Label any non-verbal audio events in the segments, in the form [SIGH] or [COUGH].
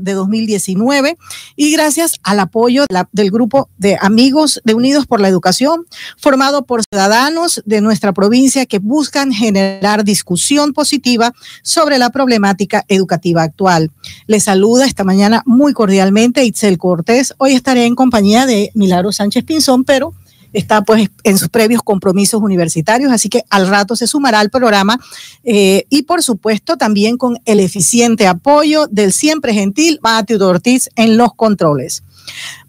de 2019 y gracias al apoyo del grupo de amigos de Unidos por la Educación, formado por ciudadanos de nuestra provincia que buscan generar discusión positiva sobre la problemática educativa actual. Les saluda esta mañana muy cordialmente Itzel Cortés. Hoy estaré en compañía de Milagro Sánchez Pinzón, pero está pues en sus previos compromisos universitarios, así que al rato se sumará al programa eh, y por supuesto también con el eficiente apoyo del siempre gentil Matthew Ortiz en los controles.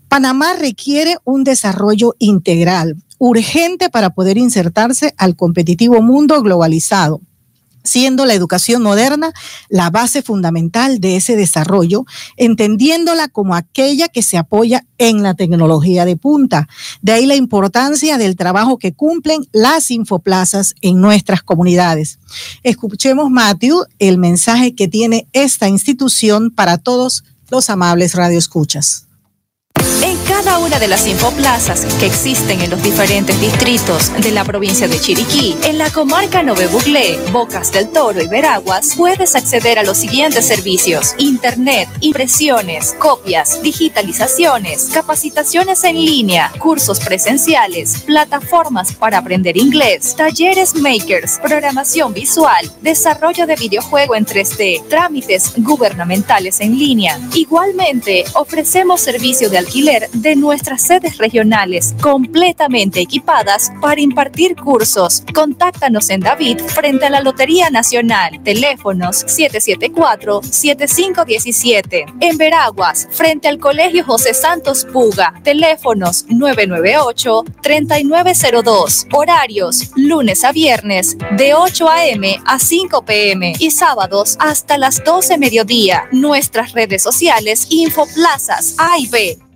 Panamá requiere un desarrollo integral, urgente para poder insertarse al competitivo mundo globalizado siendo la educación moderna la base fundamental de ese desarrollo, entendiéndola como aquella que se apoya en la tecnología de punta. De ahí la importancia del trabajo que cumplen las infoplazas en nuestras comunidades. Escuchemos, Matthew, el mensaje que tiene esta institución para todos los amables radioescuchas. Cada una de las infoplazas que existen en los diferentes distritos de la provincia de Chiriquí, en la comarca Nove Buglé, Bocas del Toro y Veraguas, puedes acceder a los siguientes servicios: Internet, impresiones, copias, digitalizaciones, capacitaciones en línea, cursos presenciales, plataformas para aprender inglés, talleres makers, programación visual, desarrollo de videojuego en 3D, trámites gubernamentales en línea. Igualmente, ofrecemos servicio de alquiler de nuestras sedes regionales completamente equipadas para impartir cursos. Contáctanos en David frente a la Lotería Nacional. Teléfonos 774-7517. En Veraguas, frente al Colegio José Santos Puga. Teléfonos 998-3902. Horarios lunes a viernes de 8 a.m. a 5 p.m. y sábados hasta las 12 mediodía. Nuestras redes sociales Infoplazas A y B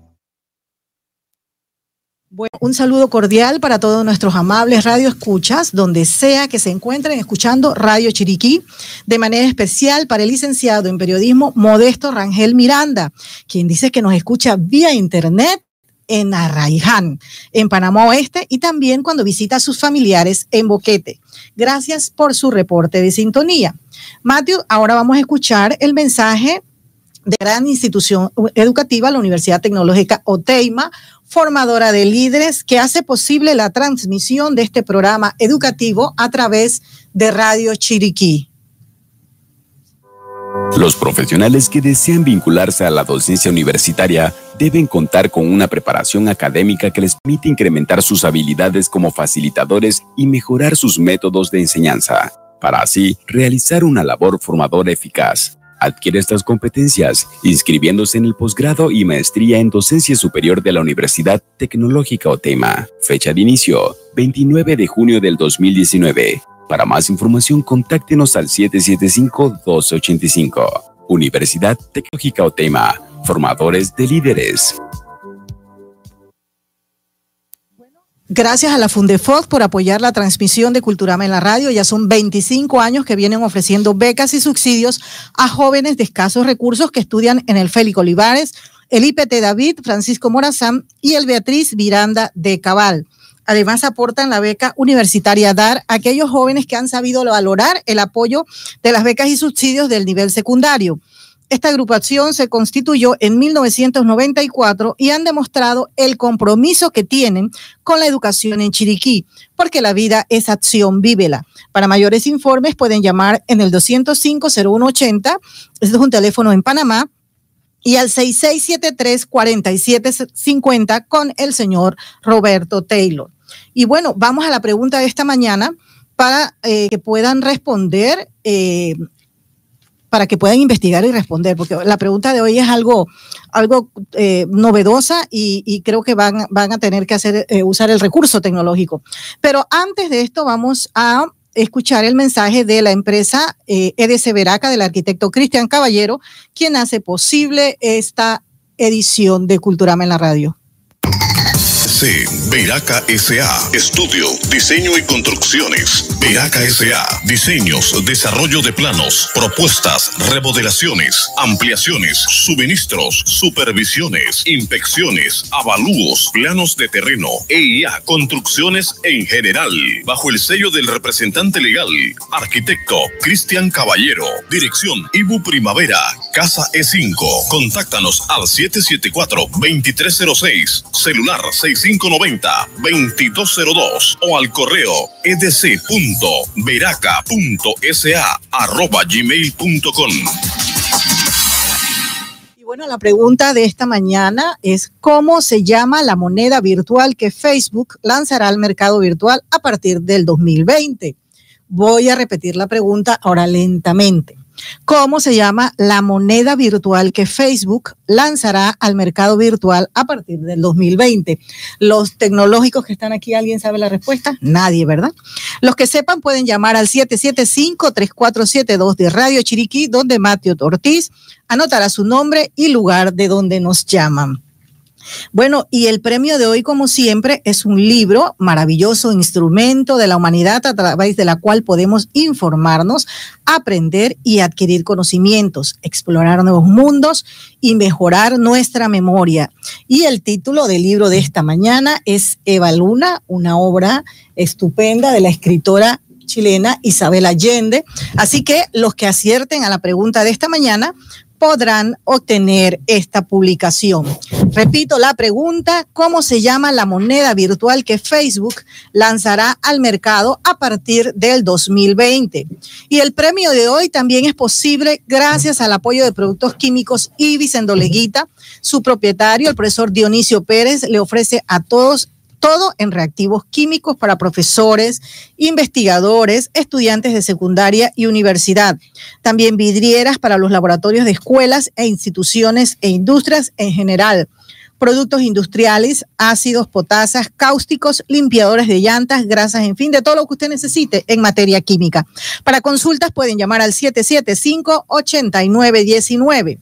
bueno, un saludo cordial para todos nuestros amables radioescuchas, donde sea que se encuentren escuchando Radio Chiriquí, de manera especial para el licenciado en periodismo Modesto Rangel Miranda, quien dice que nos escucha vía internet en Arraiján, en Panamá Oeste, y también cuando visita a sus familiares en Boquete. Gracias por su reporte de sintonía. Matthew, ahora vamos a escuchar el mensaje de gran institución educativa, la Universidad Tecnológica OTEIMA, formadora de líderes que hace posible la transmisión de este programa educativo a través de Radio Chiriquí. Los profesionales que desean vincularse a la docencia universitaria deben contar con una preparación académica que les permite incrementar sus habilidades como facilitadores y mejorar sus métodos de enseñanza, para así realizar una labor formadora eficaz. Adquiere estas competencias inscribiéndose en el posgrado y maestría en docencia superior de la Universidad Tecnológica OTEMA. Fecha de inicio, 29 de junio del 2019. Para más información, contáctenos al 775-1285. Universidad Tecnológica OTEMA, formadores de líderes. Gracias a la Fundefox por apoyar la transmisión de Culturama en la radio. Ya son 25 años que vienen ofreciendo becas y subsidios a jóvenes de escasos recursos que estudian en el Félix Olivares, el IPT David, Francisco Morazán y el Beatriz Miranda de Cabal. Además, aportan la beca universitaria DAR a aquellos jóvenes que han sabido valorar el apoyo de las becas y subsidios del nivel secundario. Esta agrupación se constituyó en 1994 y han demostrado el compromiso que tienen con la educación en Chiriquí, porque la vida es acción, vívela. Para mayores informes pueden llamar en el 205-0180, este es un teléfono en Panamá, y al 6673-4750 con el señor Roberto Taylor. Y bueno, vamos a la pregunta de esta mañana para eh, que puedan responder eh, para que puedan investigar y responder, porque la pregunta de hoy es algo, algo eh, novedosa y, creo que van, van a tener que hacer, eh, usar el recurso tecnológico. Pero antes de esto vamos a escuchar el mensaje de la empresa eh, EDC Veraca del arquitecto Cristian Caballero, quien hace posible esta edición de Culturama en la radio. C. Veraca SA. Estudio, diseño y construcciones Veraca S.A. Diseños, desarrollo de planos, propuestas, remodelaciones, ampliaciones, suministros, supervisiones, inspecciones, avalúos, planos de terreno, EIA, construcciones en general. Bajo el sello del representante legal, arquitecto Cristian Caballero. Dirección Ibu Primavera, Casa E5. Contáctanos al 774-2306, celular 6590-2202 o al correo edc.veraca.sa.gmail.com. Y bueno, la pregunta de esta mañana es cómo se llama la moneda virtual que Facebook lanzará al mercado virtual a partir del 2020. Voy a repetir la pregunta ahora lentamente cómo se llama la moneda virtual que Facebook lanzará al mercado virtual a partir del 2020. Los tecnológicos que están aquí, ¿alguien sabe la respuesta? Nadie, ¿verdad? Los que sepan pueden llamar al 775-3472 de Radio Chiriquí, donde Mateo Ortiz anotará su nombre y lugar de donde nos llaman. Bueno, y el premio de hoy, como siempre, es un libro maravilloso, instrumento de la humanidad a través de la cual podemos informarnos, aprender y adquirir conocimientos, explorar nuevos mundos y mejorar nuestra memoria. Y el título del libro de esta mañana es Eva Luna, una obra estupenda de la escritora chilena Isabel Allende. Así que los que acierten a la pregunta de esta mañana podrán obtener esta publicación. Repito la pregunta, ¿cómo se llama la moneda virtual que Facebook lanzará al mercado a partir del 2020? Y el premio de hoy también es posible gracias al apoyo de Productos Químicos Ibis en. Su propietario, el profesor Dionisio Pérez, le ofrece a todos todo en reactivos químicos para profesores, investigadores, estudiantes de secundaria y universidad. También vidrieras para los laboratorios de escuelas e instituciones e industrias en general. Productos industriales, ácidos, potasas, cáusticos, limpiadores de llantas, grasas, en fin, de todo lo que usted necesite en materia química. Para consultas pueden llamar al 775 8919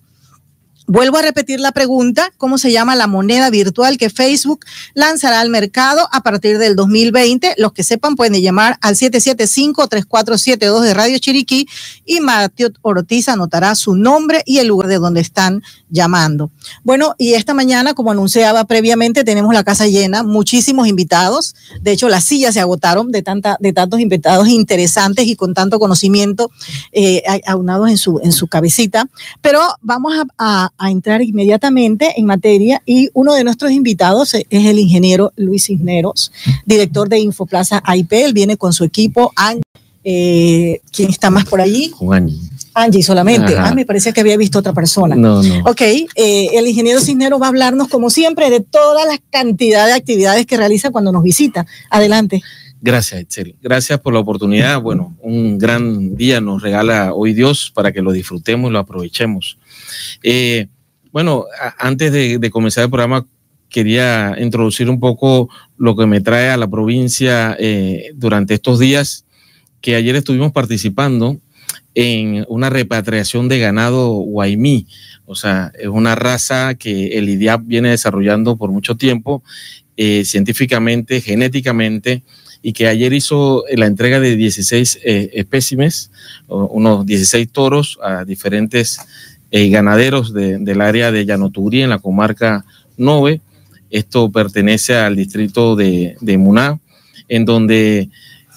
Vuelvo a repetir la pregunta, ¿cómo se llama la moneda virtual que Facebook lanzará al mercado a partir del 2020? Los que sepan pueden llamar al 775-3472 de Radio Chiriquí y Mateo Ortiz anotará su nombre y el lugar de donde están llamando. Bueno, y esta mañana, como anunciaba previamente, tenemos la casa llena, muchísimos invitados. De hecho, las sillas se agotaron de, tanta, de tantos invitados interesantes y con tanto conocimiento eh, aunados en su, en su cabecita. Pero vamos a a entrar inmediatamente en materia y uno de nuestros invitados es el ingeniero Luis Cisneros, director de Infoplaza IP. Él viene con su equipo. Eh, ¿Quién está más por allí? Juan. Angie solamente. Ah, me parecía que había visto otra persona. No, no. Ok, eh, el ingeniero Cisneros va a hablarnos, como siempre, de todas las cantidades de actividades que realiza cuando nos visita. Adelante. Gracias, Excel. Gracias por la oportunidad. Bueno, un gran día nos regala hoy Dios para que lo disfrutemos y lo aprovechemos. Eh, bueno, antes de, comenzar el programa, quería introducir un poco lo que me trae a la provincia eh, durante estos días, que ayer estuvimos participando en una repatriación de ganado guaymí. O sea, es una raza que el IDIAP viene desarrollando por mucho tiempo, eh, científicamente, genéticamente, y que ayer hizo la entrega de 16 eh, espécimes, unos 16 toros a diferentes eh, ganaderos del área de Llanoturí en la comarca Nove. Esto pertenece al distrito de, de Muná, en donde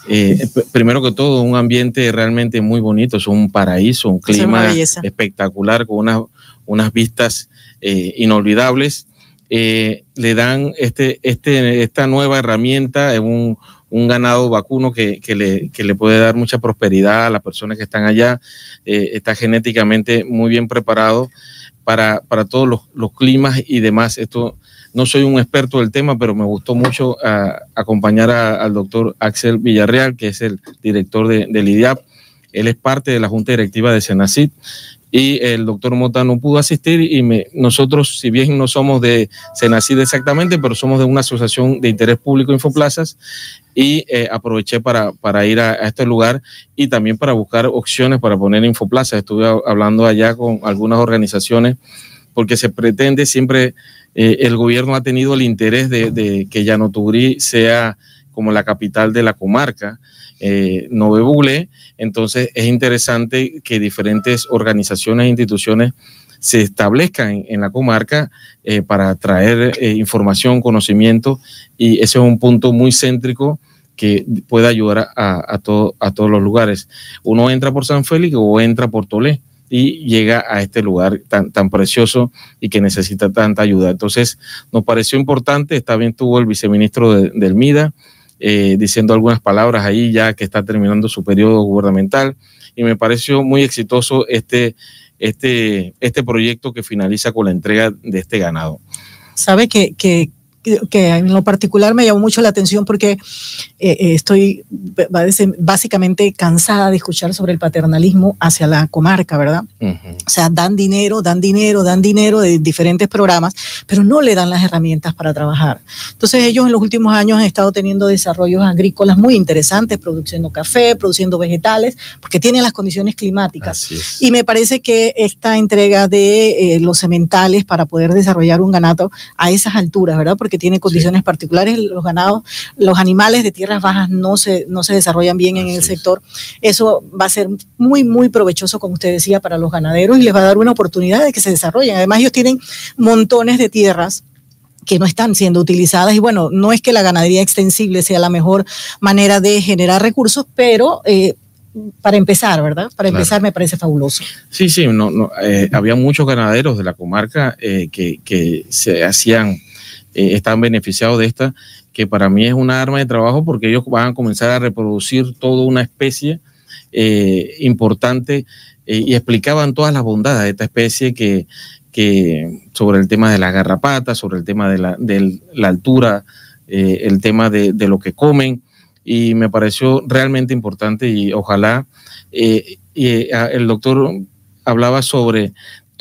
eh, primero que todo, un ambiente realmente muy bonito, es un paraíso, un clima espectacular con unas, unas vistas inolvidables. le dan este, este, esta nueva herramienta, un, un ganado vacuno que, le, le, puede dar mucha prosperidad a las personas que están allá. Eh, está genéticamente muy bien preparado para, para todos los, climas y demás. Esto no soy un experto del tema, pero me gustó mucho ah, acompañar al doctor Axel Villarreal, que es el director de, del IDIAP. Él es parte de la Junta Directiva de Senacid y el doctor Mota no pudo asistir y nosotros, si bien no somos de Senacid exactamente, pero somos de una asociación de interés público Infoplazas y eh, aproveché para, para ir a, este lugar y también para buscar opciones para poner Infoplazas. Estuve hablando allá con algunas organizaciones porque se pretende siempre, eh, el gobierno ha tenido el interés de, de que Yanotugri sea como la capital de la comarca, eh, Nove Buglé. Entonces es interesante que diferentes organizaciones e instituciones se establezcan en, la comarca eh, para traer eh, información, conocimiento, y ese es un punto muy céntrico que puede ayudar a, todos los lugares. Uno entra por San Félix o entra por Tolé y llega a este lugar tan, tan precioso y que necesita tanta ayuda. Entonces, nos pareció importante, está bien tuvo el viceministro del MIDA eh, diciendo algunas palabras ahí ya que está terminando su periodo gubernamental y me pareció muy exitoso este, este, este proyecto que finaliza con la entrega de este ganado. Sabe que, que que en lo particular me llamó mucho la atención porque eh, eh, estoy básicamente cansada de escuchar sobre el paternalismo hacia la comarca, ¿verdad? O sea, dan dinero, dan dinero, dan dinero de diferentes programas, pero no le dan las herramientas para trabajar. Entonces ellos en los últimos años han estado teniendo desarrollos agrícolas muy interesantes, produciendo café, produciendo vegetales, porque tienen las condiciones climáticas. Y me parece que esta entrega de eh, los sementales para poder desarrollar un ganado a esas alturas, ¿verdad? Porque que tiene condiciones particulares, los ganados, los animales de tierras bajas no se, no se desarrollan bien en el sector. Eso va a ser muy, muy provechoso, como usted decía, para los ganaderos y les va a dar una oportunidad de que se desarrollen. Además, ellos tienen montones de tierras que no están siendo utilizadas y bueno, no es que la ganadería extensible sea la mejor manera de generar recursos, pero eh, para empezar, ¿verdad? Para empezar me parece fabuloso. Sí, sí, no, no eh, había muchos ganaderos de la comarca eh, que, que, se hacían eh, están beneficiados de esta, que para mí es una arma de trabajo porque ellos van a comenzar a reproducir toda una especie eh, importante eh, y explicaban todas las bondades de esta especie que, que sobre el tema de la garrapata, sobre el tema de la, de la altura, el tema de, de, lo que comen y me pareció realmente importante y ojalá el doctor hablaba sobre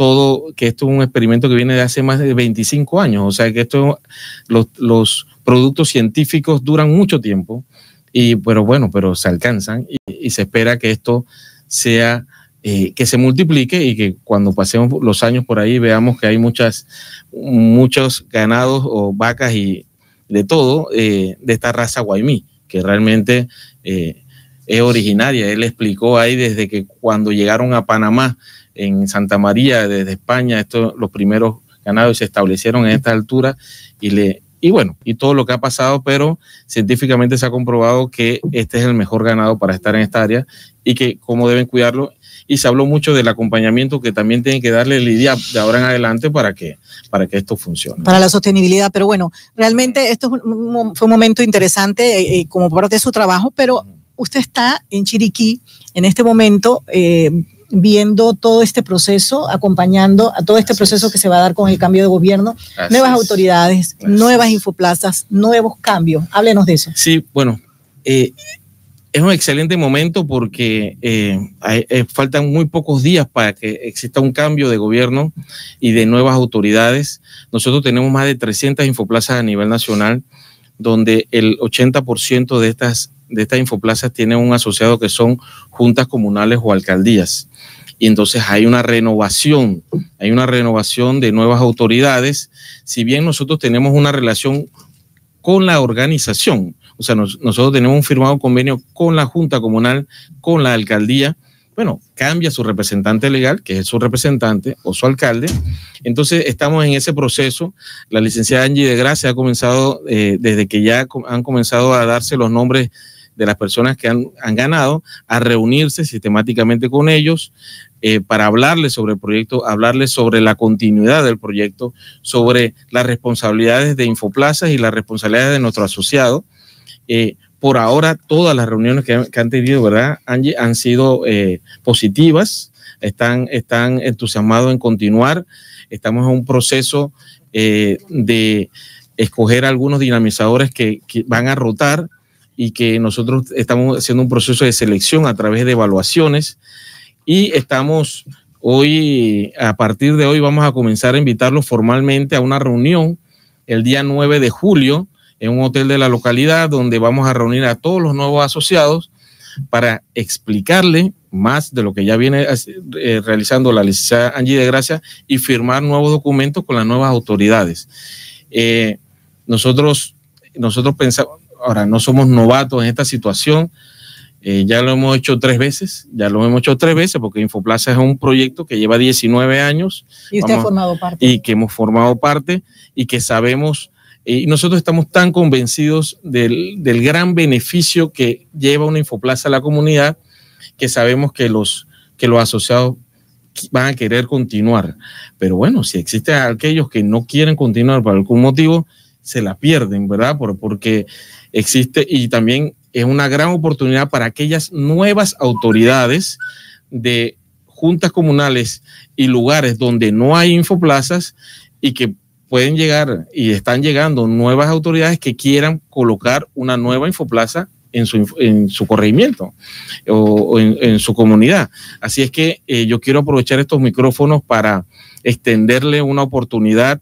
todo, que esto es un experimento que viene de hace más de 25 años, o sea que esto, los, los productos científicos duran mucho tiempo, y, pero bueno, pero se alcanzan y, se espera que esto sea, eh, que se multiplique y que cuando pasemos los años por ahí veamos que hay muchas, muchos ganados o vacas y de todo eh, de esta raza guaymí, que realmente eh, es originaria. Él explicó ahí desde que cuando llegaron a Panamá, en Santa María desde España, estos los primeros ganados se establecieron en esta altura y le y bueno, y todo lo que ha pasado, pero científicamente se ha comprobado que este es el mejor ganado para estar en esta área y que cómo deben cuidarlo. Y se habló mucho del acompañamiento que también tienen que darle el IDIA de ahora en adelante para que, para que esto funcione. Para la sostenibilidad, pero bueno, realmente esto fue un momento interesante eh, eh, como parte de su trabajo, pero usted está en Chiriquí en este momento. Eh, viendo todo este proceso, acompañando a todo este proceso que se va a dar con el cambio de gobierno, nuevas autoridades, nuevas infoplazas, nuevos cambios. Háblenos de eso. Sí, bueno, eh, es un excelente momento porque eh, eh, faltan muy pocos días para que exista un cambio de gobierno y de nuevas autoridades. Nosotros tenemos más de 300 infoplazas a nivel nacional, donde el 80% de estas de estas infoplazas tienen un asociado que son juntas comunales o alcaldías y entonces hay una renovación, hay una renovación de nuevas autoridades, si bien nosotros tenemos una relación con la organización, o sea, nosotros tenemos un firmado convenio con la Junta Comunal, con la alcaldía, bueno, cambia su representante legal, que es su representante o su alcalde. Entonces, estamos en ese proceso. La licenciada Angie de Gracia ha comenzado, eh, desde que ya han comenzado a darse los nombres de las personas que han, ganado, a reunirse sistemáticamente con ellos, eh, para hablarles sobre el proyecto, hablarles sobre la continuidad del proyecto, sobre las responsabilidades de Infoplazas y las responsabilidades de nuestro asociado. Eh, por ahora, todas las reuniones que, han tenido, ¿verdad, Angie, han sido eh, positivas, están, están entusiasmados en continuar. Estamos en un proceso de escoger algunos dinamizadores que van a rotar y que nosotros estamos haciendo un proceso de selección a través de evaluaciones y estamos hoy, a partir de hoy, vamos a comenzar a invitarlos formalmente a una reunión el día 9 de julio en un hotel de la localidad donde vamos a reunir a todos los nuevos asociados para explicarle más de lo que ya viene eh, realizando la licenciada Angie de Gracia y firmar nuevos documentos con las nuevas autoridades. Eh, nosotros, nosotros pensamos, ahora no somos novatos en esta situación. Eh, ya lo hemos hecho tres veces, ya lo hemos hecho tres veces porque Infoplaza es un proyecto que lleva 19 años. Y usted ha formado parte. Y que hemos formado parte y que sabemos, eh, y nosotros estamos tan convencidos del, del, gran beneficio que lleva una Infoplaza a la comunidad que sabemos que los, que los asociados van a querer continuar. Pero bueno, si existen aquellos que no quieren continuar por algún motivo, se la pierden, ¿verdad? Por, porque existe y también es una gran oportunidad para aquellas nuevas autoridades de juntas comunales y lugares donde no hay infoplazas y que pueden llegar y están llegando nuevas autoridades que quieran colocar una nueva infoplaza en su, en su corregimiento o, en, su comunidad. Así es que eh, yo quiero aprovechar estos micrófonos para extenderle una oportunidad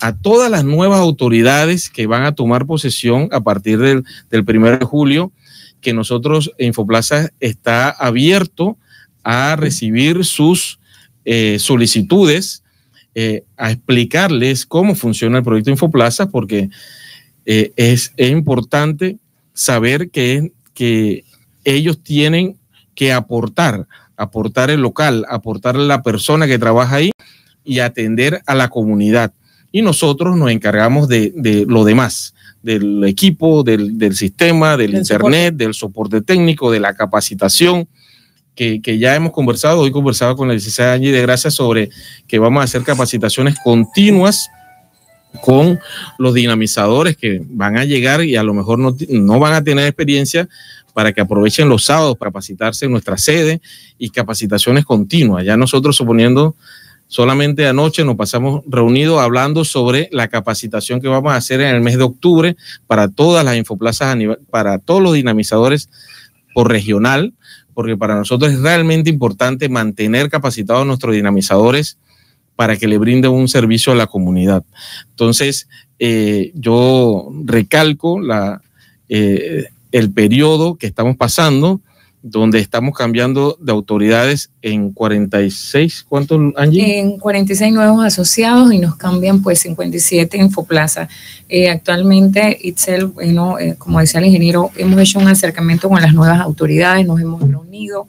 a todas las nuevas autoridades que van a tomar posesión a partir del, del 1 de julio, que nosotros, Infoplaza está abierto a recibir sus eh, solicitudes, eh, a explicarles cómo funciona el proyecto Infoplaza, porque eh, es, es, importante saber que, que ellos tienen que aportar, aportar el local, aportar la persona que trabaja ahí y atender a la comunidad y nosotros nos encargamos de, de lo demás, del equipo, del, del sistema, del, internet, soporte. del soporte técnico, de la capacitación, que, que, ya hemos conversado. Hoy conversado con la licenciada Angie de Gracia sobre que vamos a hacer capacitaciones continuas con los dinamizadores que van a llegar y a lo mejor no, no van a tener experiencia para que aprovechen los sábados para capacitarse en nuestra sede y capacitaciones continuas. Ya nosotros suponiendo Solamente anoche nos pasamos reunidos hablando sobre la capacitación que vamos a hacer en el mes de octubre para todas las infoplazas, para todos los dinamizadores por regional, porque para nosotros es realmente importante mantener capacitados nuestros dinamizadores para que le brinden un servicio a la comunidad. Entonces, eh, yo recalco eh, el periodo que estamos pasando donde estamos cambiando de autoridades en 46, ¿cuántos, Angie? En 46 nuevos asociados y nos cambian pues 57 Infoplaza. Eh, actualmente, Itzel, bueno, eh, como decía el ingeniero, hemos hecho un acercamiento con las nuevas autoridades, nos hemos reunido.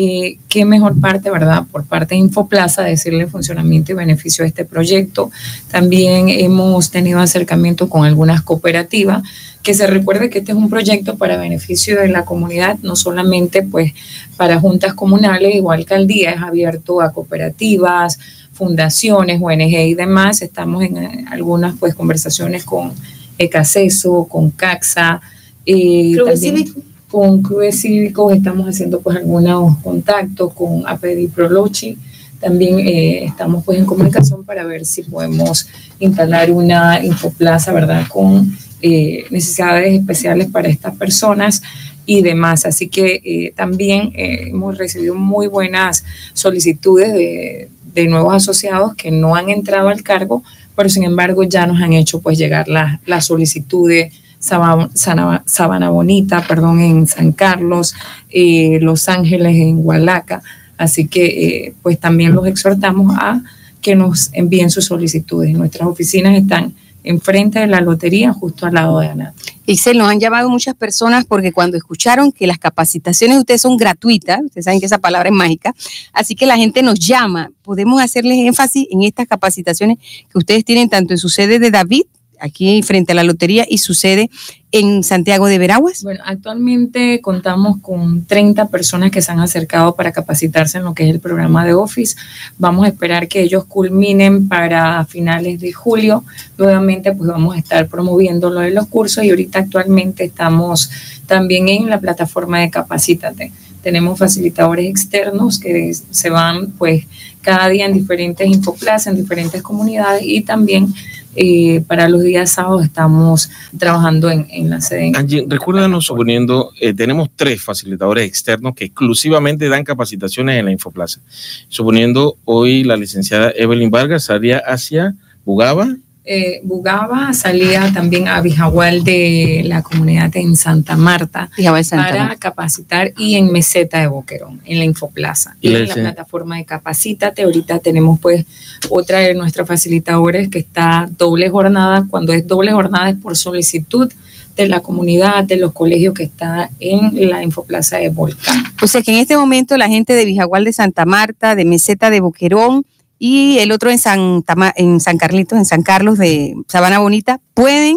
Eh, qué mejor parte, ¿verdad? Por parte de Infoplaza, decirle funcionamiento y beneficio de este proyecto. También hemos tenido acercamiento con algunas cooperativas que se recuerde que este es un proyecto para beneficio de la comunidad, no solamente pues para juntas comunales o alcaldías, es abierto a cooperativas, fundaciones, ONG y demás. Estamos en eh, algunas pues conversaciones con ECACESO, con CAXA, eh, también con clubes cívicos estamos haciendo pues algunos contactos con APEDI Prolochi. También eh, estamos pues en comunicación para ver si podemos instalar una infoplaza, ¿verdad? Con eh, necesidades especiales para estas personas y demás. Así que eh, también hemos recibido muy buenas solicitudes de, de, nuevos asociados que no han entrado al cargo, pero sin embargo ya nos han hecho pues llegar las la solicitudes. Sabana, Bonita, perdón, en San Carlos, eh, Los Ángeles, en Hualaca. Así que eh, pues también los exhortamos a que nos envíen sus solicitudes. Nuestras oficinas están enfrente de la lotería, justo al lado de ANAT. Y se nos han llamado muchas personas porque cuando escucharon que las capacitaciones de ustedes son gratuitas, ustedes saben que esa palabra es mágica, así que la gente nos llama. Podemos hacerles énfasis en estas capacitaciones que ustedes tienen tanto en su sede de David aquí frente a la lotería y sucede en Santiago de Veraguas? Bueno, actualmente contamos con 30 personas que se han acercado para capacitarse en lo que es el programa de Office. Vamos a esperar que ellos culminen para finales de julio. Nuevamente, pues vamos a estar promoviendo lo de los cursos y ahorita actualmente estamos también en la plataforma de Capacítate. Tenemos facilitadores externos que se van pues cada día en diferentes infoplazas, en diferentes comunidades y también eh, para los días sábados estamos trabajando en, la sede. Angie, recuérdanos, suponiendo, eh, tenemos tres facilitadores externos que exclusivamente dan capacitaciones en la Infoplaza. Suponiendo hoy la licenciada Evelyn Vargas salía hacia Bugaba. Eh, Bugaba salía también a Bijahual de la comunidad en Santa Marta Santa para Marta. capacitar y en Meseta de Boquerón, en la Infoplaza. Y en la plataforma de Capacítate, ahorita tenemos pues otra de nuestras facilitadores que está doble jornada, cuando es doble jornada es por solicitud, de la comunidad, de los colegios que está en la Infoplaza de Volcán. O sea que en este momento la gente de Vijagual de Santa Marta, de Meseta de Boquerón y el otro en San, en San Carlitos, en San Carlos de Sabana Bonita, pueden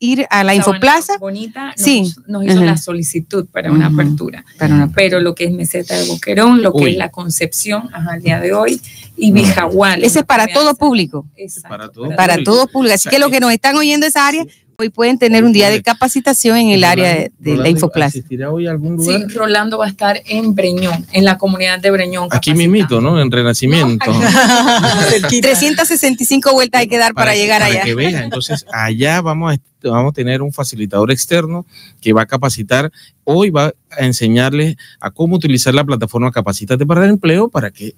ir a la Infoplaza. Bonita nos, sí. nos hizo la solicitud para una apertura. Pero lo que es Meseta de Boquerón, lo que es la Concepción al día de hoy y Bijagual. Ese es para todo público. Para todo, para todo público. Así que los que nos están oyendo esa área, hoy pueden tener un día de capacitación en el área de, la. ¿Existirá hoy algún lugar? Sí, Rolando va a estar en Breñón, en la comunidad de Breñón. Aquí mismito, ¿no? En Renacimiento. [LAUGHS] [LAUGHS] 365 vueltas hay que dar para, llegar allá. Para que vean, entonces allá vamos a vamos a tener un facilitador externo que va a capacitar, hoy va a enseñarles a cómo utilizar la plataforma Capacitate para el empleo para que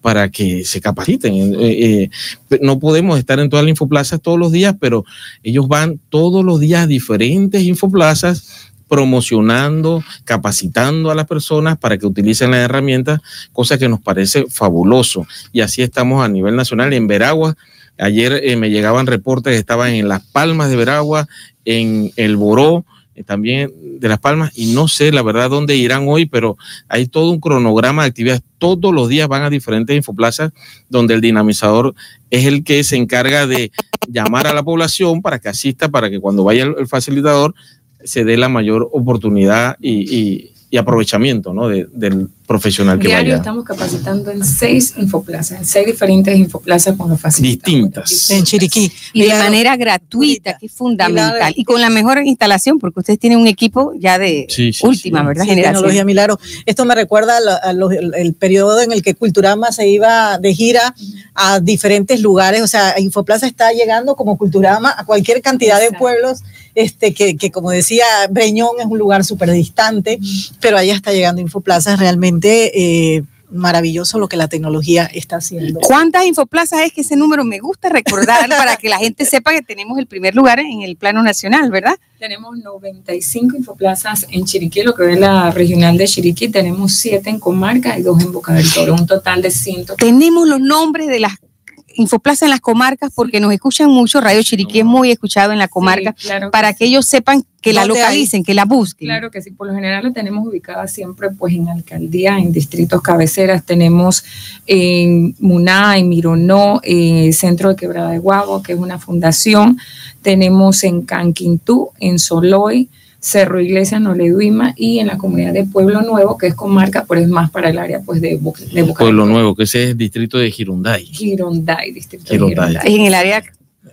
para que se capaciten. Eh, eh, no podemos estar en todas las infoplazas todos los días, pero ellos van todos los días a diferentes infoplazas promocionando, capacitando a las personas para que utilicen las herramientas, cosa que nos parece fabuloso. Y así estamos a nivel nacional. En Veragua, ayer eh, me llegaban reportes estaban en Las Palmas de Veragua, en El Boró, eh, también de Las Palmas y no sé la verdad dónde irán hoy, pero hay todo un cronograma de actividades. Todos los días van a diferentes infoplazas donde el dinamizador es el que se encarga de llamar a la población para que asista, para que cuando vaya el, facilitador se dé la mayor oportunidad y, y aprovechamiento ¿no? del profesional que Diario estamos capacitando en seis infoplazas, en seis diferentes infoplazas con los facilitadores. Distintas. En Chiriquí. Y de manera gratuita, que es fundamental. Y, con la mejor instalación, porque ustedes tienen un equipo ya de última, ¿verdad? Generación. Tecnología Milagro. Esto me recuerda el periodo en el que Culturama se iba de gira a diferentes lugares. O sea, Infoplaza está llegando como Culturama a cualquier cantidad de pueblos este, que, que, como decía, Breñón es un lugar súper distante, pero allá está llegando Infoplaza, es realmente eh, maravilloso lo que la tecnología está haciendo. ¿Cuántas Infoplazas es que ese número me gusta recordar [LAUGHS] para que la gente sepa que tenemos el primer lugar en el plano nacional, ¿verdad? Tenemos 95 Infoplazas en Chiriquí, lo que es la regional de Chiriquí, tenemos 7 en Comarca y 2 en Boca del Toro, un total de 100. Tenemos los nombres de las Infoplaza en las comarcas porque nos escuchan mucho. Radio Chiriquí es muy escuchado en la comarca para que, ellos sepan que la localicen, que la busquen. Claro que sí, por lo general la tenemos ubicada siempre pues en alcaldía, en distritos cabeceras. Tenemos en Muná, en Mironó, eh, Centro de Quebrada de Guago, que es una fundación. Tenemos en Canquintú, en Soloy, Cerro Iglesia, Noleduima y en la comunidad de Pueblo Nuevo, que es comarca, pero es más para el área pues de, de Pueblo Nuevo, que ese es el distrito de Gironday. Gironday, distrito de Gironday. Es en el área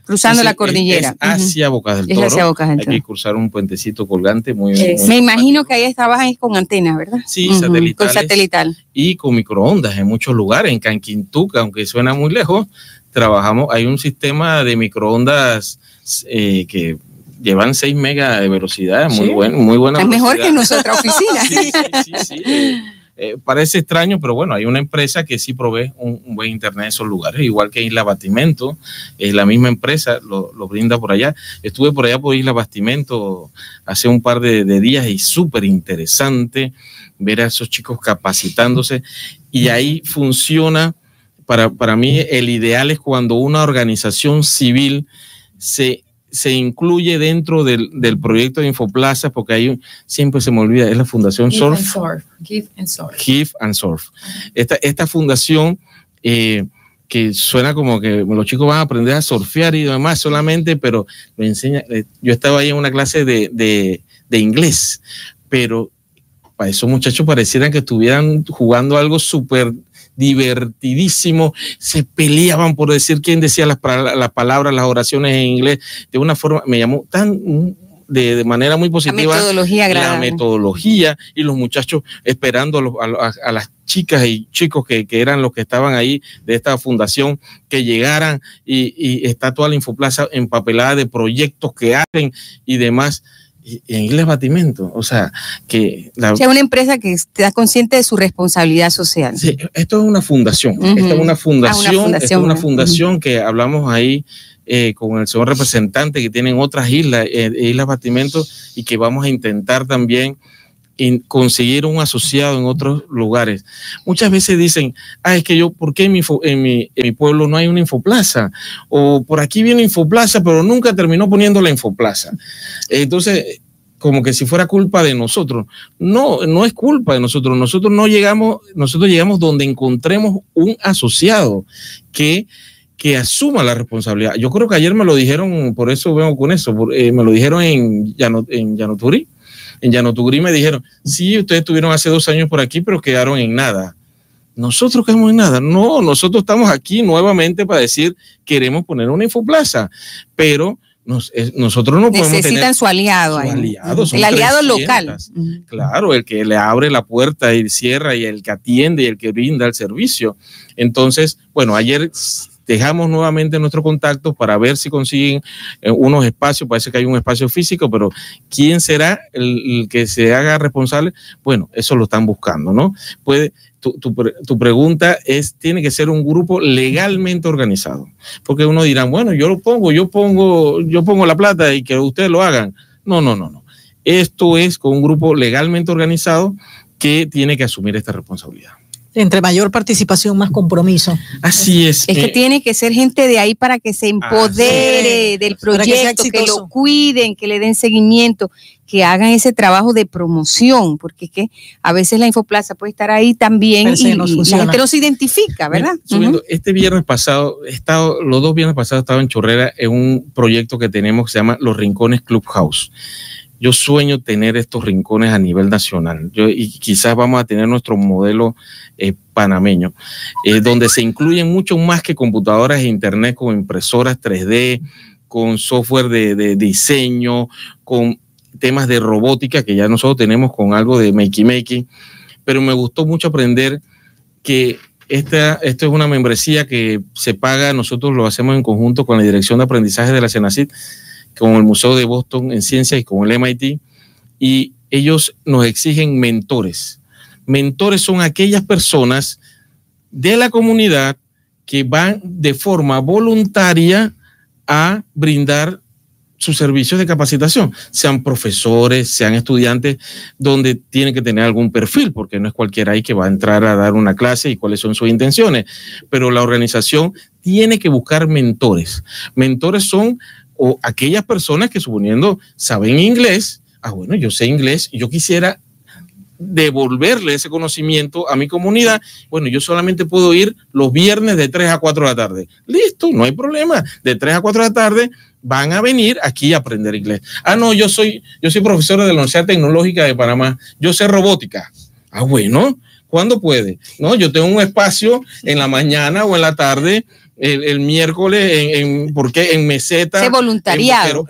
cruzando la cordillera. Es, hacia Bocas del Toro. hacia Bocas del Toro. Hay que cruzar un puentecito colgante muy, Me imagino que ahí estabas con antenas, ¿verdad? Sí, satelital. Con satelital. Y con microondas en muchos lugares. En Canquintuca, aunque suena muy lejos, trabajamos, hay un sistema de microondas eh, que llevan 6 megas de velocidad, muy, buen, muy buena. Es mejor que nuestra oficina. [LAUGHS] sí, sí, sí. Eh, eh, parece extraño, pero bueno, hay una empresa que sí provee un, buen internet en esos lugares, igual que Isla Bastimento, es la misma empresa, lo, brinda por allá. Estuve por allá por Isla Bastimento hace un par de, de días y súper interesante ver a esos chicos capacitándose y ahí funciona, para, para mí el ideal es cuando una organización civil se se incluye dentro del, del, proyecto de Infoplaza, porque ahí siempre se me olvida, es la Fundación Surf. Give and Surf. Give and Surf. Esta, esta fundación eh, que suena como que los chicos van a aprender a surfear y demás solamente, pero lo enseña. Eh, yo estaba ahí en una clase de, de, de inglés, pero para esos muchachos parecieran que estuvieran jugando algo súper divertidísimo, se peleaban por decir quién decía las, las palabras, las oraciones en inglés, de una forma, me llamó tan de, manera muy positiva la metodología, la metodología y los muchachos esperando a, las chicas y chicos que, que, eran los que estaban ahí de esta fundación que llegaran y, y está toda la infoplaza empapelada de proyectos que hacen y demás en inglés batimento, o sea, que... La, o sea, una empresa que está consciente de su responsabilidad social. Sí, esto es una fundación, esto es una fundación, ah, es una fundación que hablamos ahí eh, con el señor representante que tienen otras islas, eh, islas batimento, y que vamos a intentar también en conseguir un asociado en otros lugares. Muchas veces dicen, ah, es que yo, ¿por qué en mi, en mi, pueblo no hay una infoplaza? O por aquí viene infoplaza, pero nunca terminó poniendo la infoplaza. Entonces, como que si fuera culpa de nosotros. No, no es culpa de nosotros. Nosotros no llegamos, nosotros llegamos donde encontremos un asociado que que asuma la responsabilidad. Yo creo que ayer me lo dijeron, por eso vengo con eso, eh, me lo dijeron en, Llano, en. En Llanoturí me dijeron, sí, ustedes estuvieron hace dos años por aquí, pero quedaron en nada. Nosotros quedamos en nada. No, nosotros estamos aquí nuevamente para decir, queremos poner una infoplaza, pero nosotros no podemos Necesitan su aliado. el aliado local. Claro, el que le abre la puerta y cierra y el que atiende y el que brinda el servicio. Entonces, bueno, ayer dejamos nuevamente nuestro contacto para ver si consiguen eh, unos espacios, parece que hay un espacio físico, pero ¿quién será el, que se haga responsable? Bueno, eso lo están buscando, ¿no? Puede, tu, tu, pregunta es, tiene que ser un grupo legalmente organizado, porque uno dirá, bueno, yo lo pongo, yo pongo, yo pongo la plata y que ustedes lo hagan. No, no, no, no. Esto es con un grupo legalmente organizado que tiene que asumir esta responsabilidad entre mayor participación, más compromiso. Así es. Es que tiene que ser gente de ahí para que se empodere del proyecto, que, lo cuiden, que le den seguimiento, que hagan ese trabajo de promoción, porque es que a veces la Infoplaza puede estar ahí también y, la gente no se identifica, ¿verdad? Este viernes pasado, he estado, los dos viernes pasados estaba en Chorrera en un proyecto que tenemos que se llama Los Rincones Clubhouse yo sueño tener estos rincones a nivel nacional. Y quizás vamos a tener nuestro modelo eh, panameño, eh, donde se incluyen mucho más que computadoras e internet, con impresoras 3D, con software de, diseño, con temas de robótica, que ya nosotros tenemos con algo de Makey Makey. Pero me gustó mucho aprender que esta, esto es una membresía que se paga, nosotros lo hacemos en conjunto con la Dirección de Aprendizaje de la CENACIT con el Museo de Boston en Ciencias y con el MIT, y ellos nos exigen mentores. Mentores son aquellas personas de la comunidad que van de forma voluntaria a brindar sus servicios de capacitación, sean profesores, sean estudiantes, donde tienen que tener algún perfil, porque no es cualquiera ahí que va a entrar a dar una clase y cuáles son sus intenciones, pero la organización tiene que buscar mentores. Mentores son o aquellas personas que suponiendo saben inglés, ah, bueno, yo sé inglés y yo quisiera devolverle ese conocimiento a mi comunidad, bueno, yo solamente puedo ir los viernes de 3 a 4 de la tarde. Listo, no hay problema. De 3 a 4 de la tarde van a venir aquí a aprender inglés. Ah, no, yo soy, yo soy profesor de la Universidad Tecnológica de Panamá. Yo sé robótica. Ah, bueno, ¿cuándo puede? No, yo tengo un espacio en la mañana o en la tarde el, miércoles en, porque en meseta. Se voluntariado.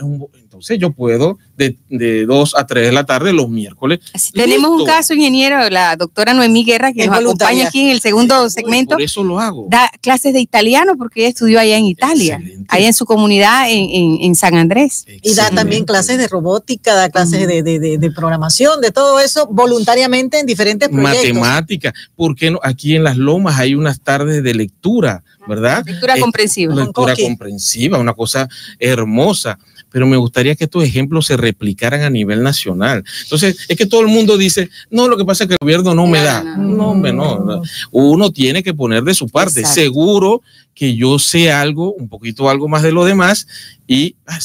Entonces yo puedo de, de 2 a 3 de la tarde los miércoles. tenemos un caso, ingeniero, la doctora Noemí Guerra, que nos acompaña aquí en el segundo segmento. Por eso lo hago. Da clases de italiano porque ella estudió allá en Italia, allá en su comunidad en, en, San Andrés. Y da también clases de robótica, da clases de, de, de, programación, de todo eso voluntariamente en diferentes proyectos. Matemática, porque no? aquí en Las Lomas hay unas tardes de lectura ¿verdad? Lectura comprensiva. Lectura comprensiva, una cosa hermosa. Pero me gustaría que estos ejemplos se replicaran a nivel nacional. Entonces, es que todo el mundo dice, no, lo que pasa es que el gobierno no me da. No, no, no. Uno tiene que poner de su parte. Seguro que yo sé algo, un poquito algo más de lo demás y ah,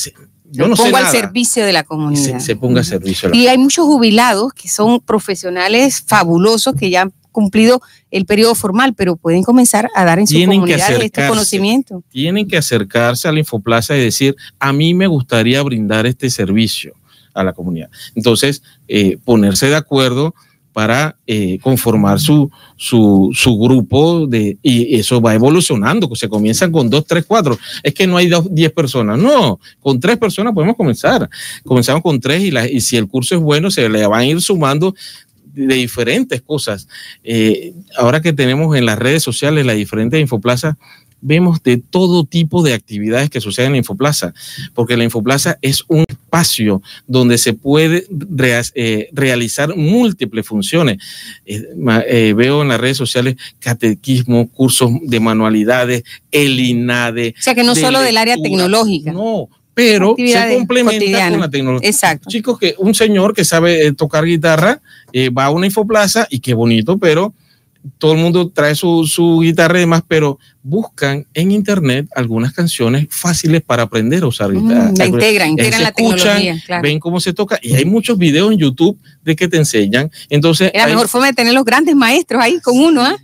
yo no pongo al servicio de la comunidad. Se, ponga al servicio. y hay muchos jubilados que son profesionales fabulosos que ya cumplido el periodo formal, pero pueden comenzar a dar en su comunidad este conocimiento. Tienen que acercarse a la Infoplaza y decir, a mí me gustaría brindar este servicio a la comunidad. Entonces, eh, ponerse de acuerdo para eh, conformar su, su, su, grupo de, y eso va evolucionando, se comienzan con dos, tres, cuatro. Es que no hay dos, diez personas, no, con tres personas podemos comenzar. Comenzamos con tres y, la, y si el curso es bueno, se le van a ir sumando de diferentes cosas. Eh, ahora que tenemos en las redes sociales las diferentes Infoplaza, vemos de todo tipo de actividades que suceden en Infoplaza, porque la Infoplaza es un espacio donde se puede eh, realizar múltiples funciones. Eh, veo en las redes sociales catequismo, cursos de manualidades, el INADE. O sea que no solo del área tecnológica. No, pero se complementa con la tecnología. Exacto. Chicos, que un señor que sabe eh, tocar guitarra eh, va a una infoplaza y qué bonito, pero todo el mundo trae su, su guitarra y demás, pero buscan en internet algunas canciones fáciles para aprender a usar guitarra. Mm, la integran, integran la tecnología. Claro. Ven cómo se toca y hay muchos videos en YouTube de que te enseñan. Entonces, la hay, mejor forma de tener los grandes maestros ahí con uno. ¿ah?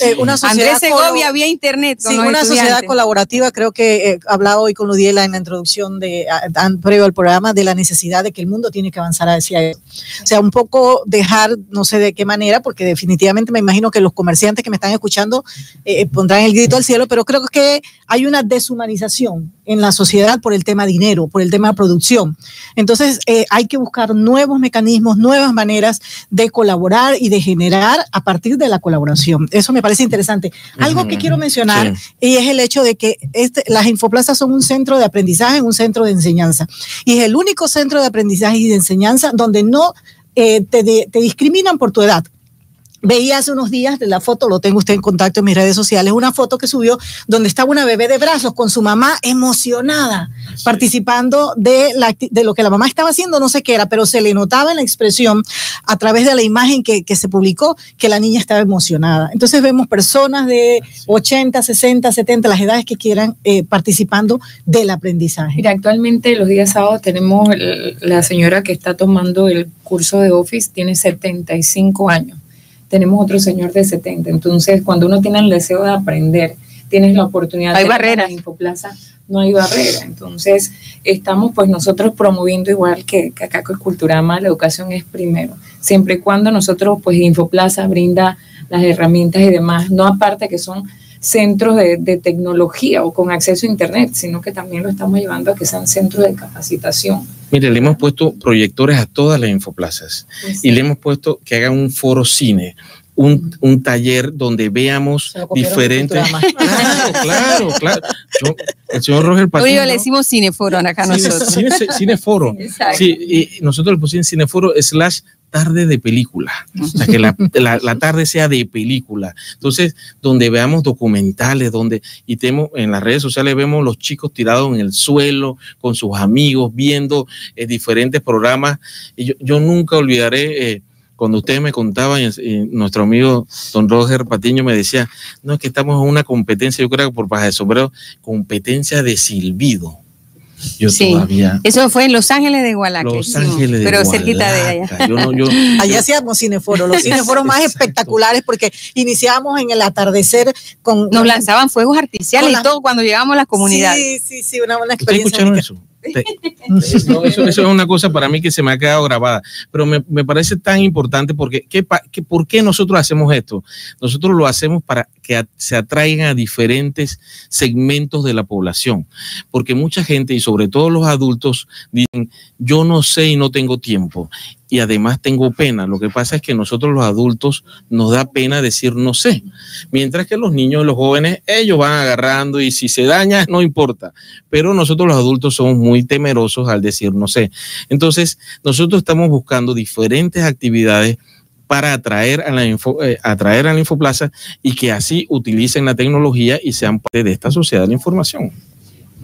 eh, una Andrés Segovia había internet. Sí, una sociedad colaborativa. Creo que eh, hablaba hoy con Ludiela en la introducción de a, previo al programa de la necesidad de que el mundo tiene que avanzar hacia eso. O sea, un poco dejar, no sé de qué manera, porque definitivamente me imagino que los comerciantes que me están escuchando eh, pondrán el grito al cielo, pero creo que hay una deshumanización en la sociedad por el tema dinero, por el tema producción. Entonces, eh, hay que buscar nuevos mecanismos, nuevas maneras de colaborar y de generar a partir de la colaboración. Eso me parece interesante. Algo uh -huh. que quiero mencionar sí. y es el hecho de que este, las infoplazas son un centro de aprendizaje, un centro de enseñanza. Y es el único centro de aprendizaje y de enseñanza donde no eh, te, de, te discriminan por tu edad veía hace unos días de la foto, lo tengo usted en contacto en mis redes sociales, una foto que subió donde estaba una bebé de brazos con su mamá emocionada, sí. participando de, la, de lo que la mamá estaba haciendo, no sé qué era, pero se le notaba en la expresión a través de la imagen que, que se publicó que la niña estaba emocionada. Entonces vemos personas de 80, 60, 70, las edades que quieran, eh, participando del aprendizaje. Mira, actualmente los días sábados tenemos la señora que está tomando el curso de Office, tiene 75 años tenemos otro señor de 70. Entonces, cuando uno tiene el deseo de aprender, tienes la oportunidad hay de barreras. en Infoplaza, no hay barrera. Entonces, estamos pues nosotros promoviendo igual que, que acá con Culturama, la educación es primero. Siempre y cuando nosotros, pues Infoplaza brinda las herramientas y demás, no aparte que son centros de, de, tecnología o con acceso a Internet, sino que también lo estamos llevando a que sean centros de capacitación. Mire, le hemos puesto proyectores a todas las infoplazas sí. y le hemos puesto que hagan un foro cine, un, un, taller donde veamos diferentes. [LAUGHS] Claro, claro, claro. Yo, el señor Roger Patiño. Oye, le decimos cineforo acá cine, nosotros. Cine, cineforo. [LAUGHS] Sí, y nosotros le pusimos cineforo slash tarde de película, o sea, que la, [LAUGHS] la, la, tarde sea de película. Entonces, donde veamos documentales, donde, y tenemos, en las redes sociales vemos los chicos tirados en el suelo con sus amigos, viendo eh, diferentes programas. Y yo, yo nunca olvidaré, eh, cuando ustedes me contaban, y, y nuestro amigo don Roger Patiño me decía, no, es que estamos en una competencia, yo creo que por paja de sombrero, competencia de silbido. Yo sí, todavía. Eso fue en Los Ángeles de Gualaque. Los Ángeles de Pero Gualaca. cerquita de allá. Yo no, yo, [LAUGHS] allá hacíamos cineforos, los cineforos más [LAUGHS] espectaculares porque iniciábamos en el atardecer con. Nos lanzaban fuegos artificiales la, y todo cuando llegamos a la comunidad. Sí, sí, sí, una buena experiencia. ¿Escucharon eso? No, eso, eso, es una cosa para mí que se me ha quedado grabada, pero me, me parece tan importante porque ¿qué, qué, ¿por qué nosotros hacemos esto? Nosotros lo hacemos para que a, se atraigan a diferentes segmentos de la población, porque mucha gente y sobre todo los adultos dicen, yo no sé y no tengo tiempo y además tengo pena. Lo que pasa es que nosotros los adultos nos da pena decir no sé, mientras que los niños y los jóvenes, ellos van agarrando y si se daña, no importa. Pero nosotros los adultos somos muy temerosos al decir no sé. Entonces, nosotros estamos buscando diferentes actividades para atraer a la info, eh, atraer a la infoplaza y que así utilicen la tecnología y sean parte de esta sociedad de la información.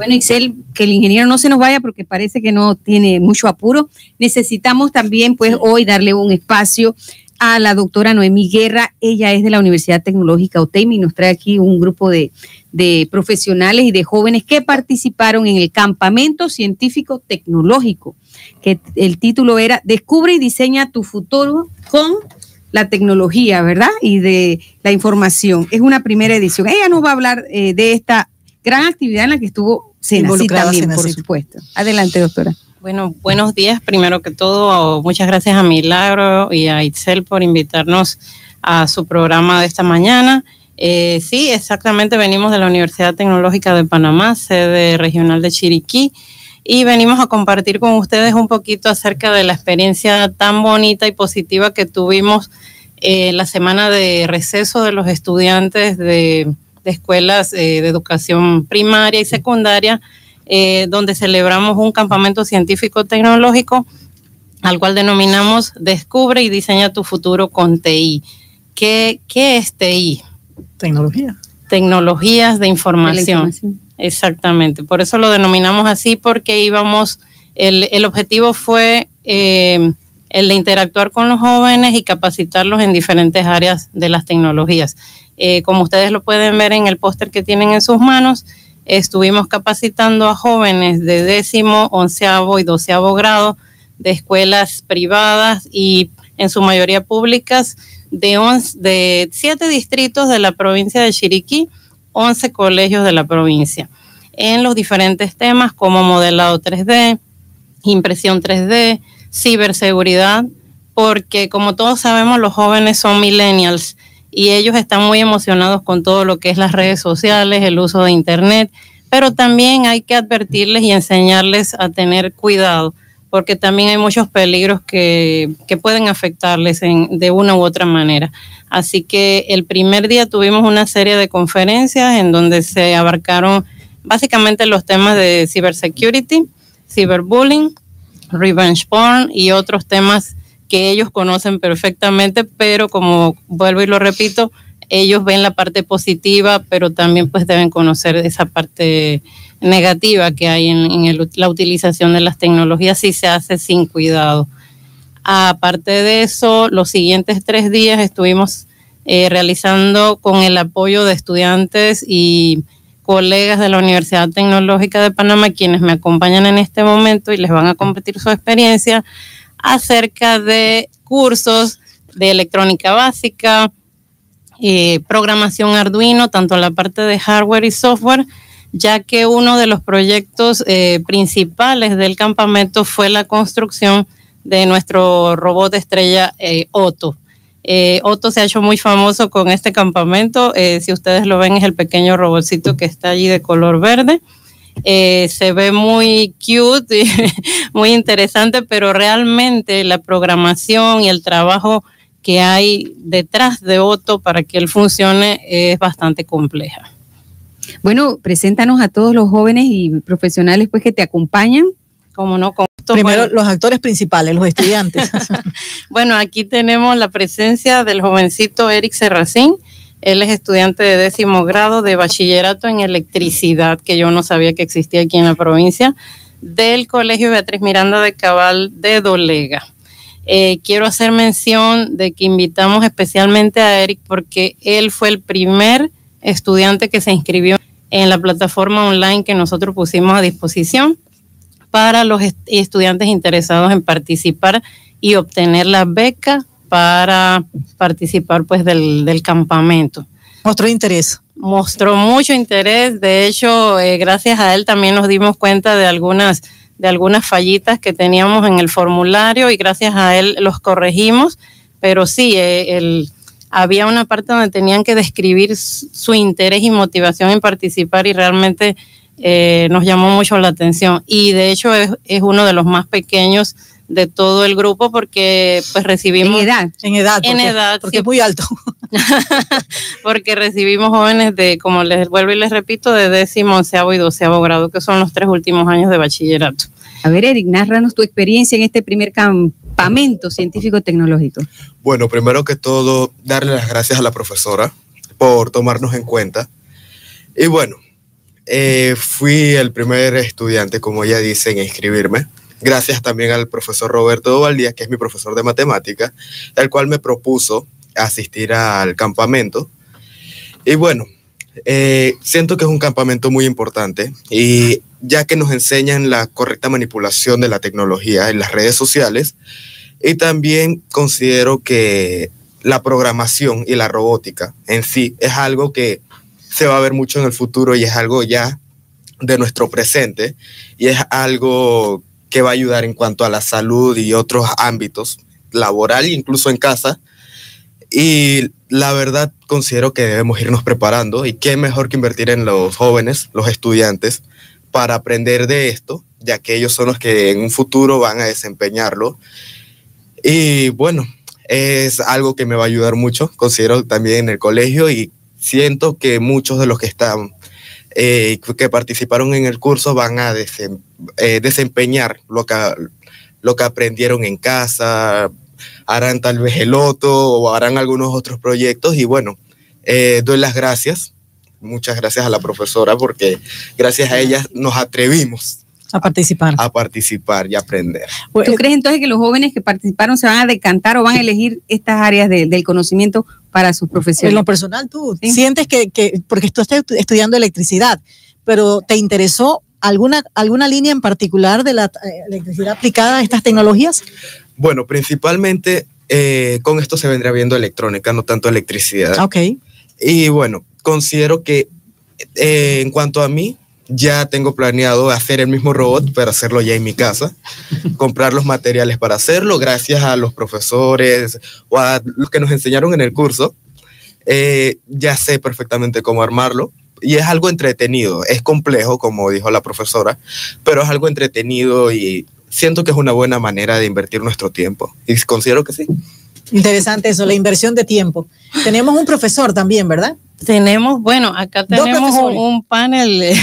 Bueno, Excel, que el ingeniero no se nos vaya porque parece que no tiene mucho apuro. Necesitamos también, pues, hoy darle un espacio a la doctora Noemí Guerra. Ella es de la Universidad Tecnológica OTEMI y nos trae aquí un grupo de, de profesionales y de jóvenes que participaron en el campamento científico tecnológico, que el título era Descubre y diseña tu futuro con la tecnología, ¿verdad? Y de la información. Es una primera edición. Ella nos va a hablar eh, de esta gran actividad en la que estuvo Senacid también, por supuesto. Adelante, doctora. Bueno, buenos días. Primero que todo, muchas gracias a Milagro y a Itzel por invitarnos a su programa de esta mañana. Eh, sí, exactamente, venimos de la Universidad Tecnológica de Panamá, sede regional de Chiriquí, y venimos a compartir con ustedes un poquito acerca de la experiencia tan bonita y positiva que tuvimos eh, la semana de receso de los estudiantes de de escuelas eh, de educación primaria y secundaria, eh, donde celebramos un campamento científico tecnológico al cual denominamos Descubre y diseña tu futuro con TI. ¿Qué, qué es TI? Tecnología. Tecnologías de información. De información. Exactamente, por eso lo denominamos así, porque íbamos, el, el objetivo fue eh, el de interactuar con los jóvenes y capacitarlos en diferentes áreas de las tecnologías. Eh, como ustedes lo pueden ver en el póster que tienen en sus manos, estuvimos capacitando a jóvenes de décimo, onceavo y doceavo grado de escuelas privadas y en su mayoría públicas de, de siete distritos de la provincia de Chiriquí, 11 colegios de la provincia, en los diferentes temas como modelado 3D, impresión 3D, ciberseguridad, porque como todos sabemos los jóvenes son millennials y ellos están muy emocionados con todo lo que es las redes sociales, el uso de Internet, pero también hay que advertirles y enseñarles a tener cuidado, porque también hay muchos peligros que, que pueden afectarles de una u otra manera. Así que el primer día tuvimos una serie de conferencias en donde se abarcaron básicamente los temas de cybersecurity, cyberbullying, revenge porn y otros temas que ellos conocen perfectamente, pero como vuelvo y lo repito, ellos ven la parte positiva, pero también pues deben conocer esa parte negativa que hay en, la utilización de las tecnologías si se hace sin cuidado. Aparte de eso, los siguientes tres días estuvimos eh, realizando con el apoyo de estudiantes y colegas de la Universidad Tecnológica de Panamá, quienes me acompañan en este momento y les van a compartir su experiencia, acerca de cursos de electrónica básica, eh, programación Arduino, tanto la parte de hardware y software, ya que uno de los proyectos eh, principales del campamento fue la construcción de nuestro robot estrella eh, Otto. Otto se ha hecho muy famoso con este campamento. si ustedes lo ven, es el pequeño robotcito que está allí de color verde. Eh, se ve muy cute, [LAUGHS] muy interesante, pero realmente la programación y el trabajo que hay detrás de Otto para que él funcione es bastante compleja. Bueno, preséntanos a todos los jóvenes y profesionales pues que te acompañan. Como no, con Primero los actores principales, los estudiantes. [LAUGHS] bueno, aquí tenemos la presencia del jovencito Eric Serracín, él es estudiante de décimo grado de bachillerato en electricidad, que yo no sabía que existía aquí en la provincia, del Colegio Beatriz Miranda de Cabal de Dolega. Eh, quiero hacer mención de que invitamos especialmente a Eric porque él fue el primer estudiante que se inscribió en la plataforma online que nosotros pusimos a disposición para los estudiantes interesados en participar y obtener la beca para participar pues del, campamento. Mostró interés. Mostró mucho interés, de hecho, eh, gracias a él también nos dimos cuenta de algunas, de algunas fallitas que teníamos en el formulario y gracias a él los corregimos, pero sí, eh, había una parte donde tenían que describir su interés y motivación en participar y realmente eh, nos llamó mucho la atención. Y de hecho es, es uno de los más pequeños de todo el grupo porque pues recibimos... En edad. En edad. Porque, en edad. Porque es muy alto. [LAUGHS] porque recibimos jóvenes de, como les vuelvo y les repito, de décimo, onceavo y doceavo grado, que son los tres últimos años de bachillerato. A ver, Eric, narranos tu experiencia en este primer campamento científico-tecnológico. Bueno, primero que todo, darle las gracias a la profesora por tomarnos en cuenta. Y bueno, eh, fui el primer estudiante, como ella dice, en inscribirme gracias también al profesor Roberto Valdía, que es mi profesor de matemática, el cual me propuso asistir al campamento. Y bueno, eh, siento que es un campamento muy importante y ya que nos enseñan la correcta manipulación de la tecnología en las redes sociales y también considero que la programación y la robótica en sí es algo que se va a ver mucho en el futuro y es algo ya de nuestro presente y es algo que va a ayudar en cuanto a la salud y otros ámbitos, laboral e incluso en casa. Y la verdad considero que debemos irnos preparando y qué mejor que invertir en los jóvenes, los estudiantes, para aprender de esto, ya que ellos son los que en un futuro van a desempeñarlo. Y bueno, es algo que me va a ayudar mucho, considero también en el colegio y siento que muchos de los que están eh, que participaron en el curso van a eh, desempeñar lo que, lo que aprendieron en casa, harán tal vez el otro o harán algunos otros proyectos y bueno, eh, doy las gracias muchas gracias a la profesora porque gracias a ella nos atrevimos a participar. A participar y aprender. ¿Tú crees entonces que los jóvenes que participaron se van a decantar o van a elegir estas áreas del conocimiento para sus profesiones? En lo personal, tú sientes que, que, porque tú estás estudiando electricidad, pero ¿te interesó alguna, alguna línea en particular de la eh, electricidad aplicada a estas tecnologías? Bueno, principalmente eh, con esto se vendría viendo electrónica, no tanto electricidad. Ok. Y bueno, considero que eh, en cuanto a mí, ya tengo planeado hacer el mismo robot, pero hacerlo ya en mi casa, comprar los materiales para hacerlo, gracias a los profesores o a los que nos enseñaron en el curso. Eh, ya sé perfectamente cómo armarlo y es algo entretenido, es complejo, como dijo la profesora, pero es algo entretenido y siento que es una buena manera de invertir nuestro tiempo y considero que sí. Interesante eso, la inversión de tiempo. Tenemos un profesor también, ¿verdad? Tenemos, bueno, acá tenemos un, panel.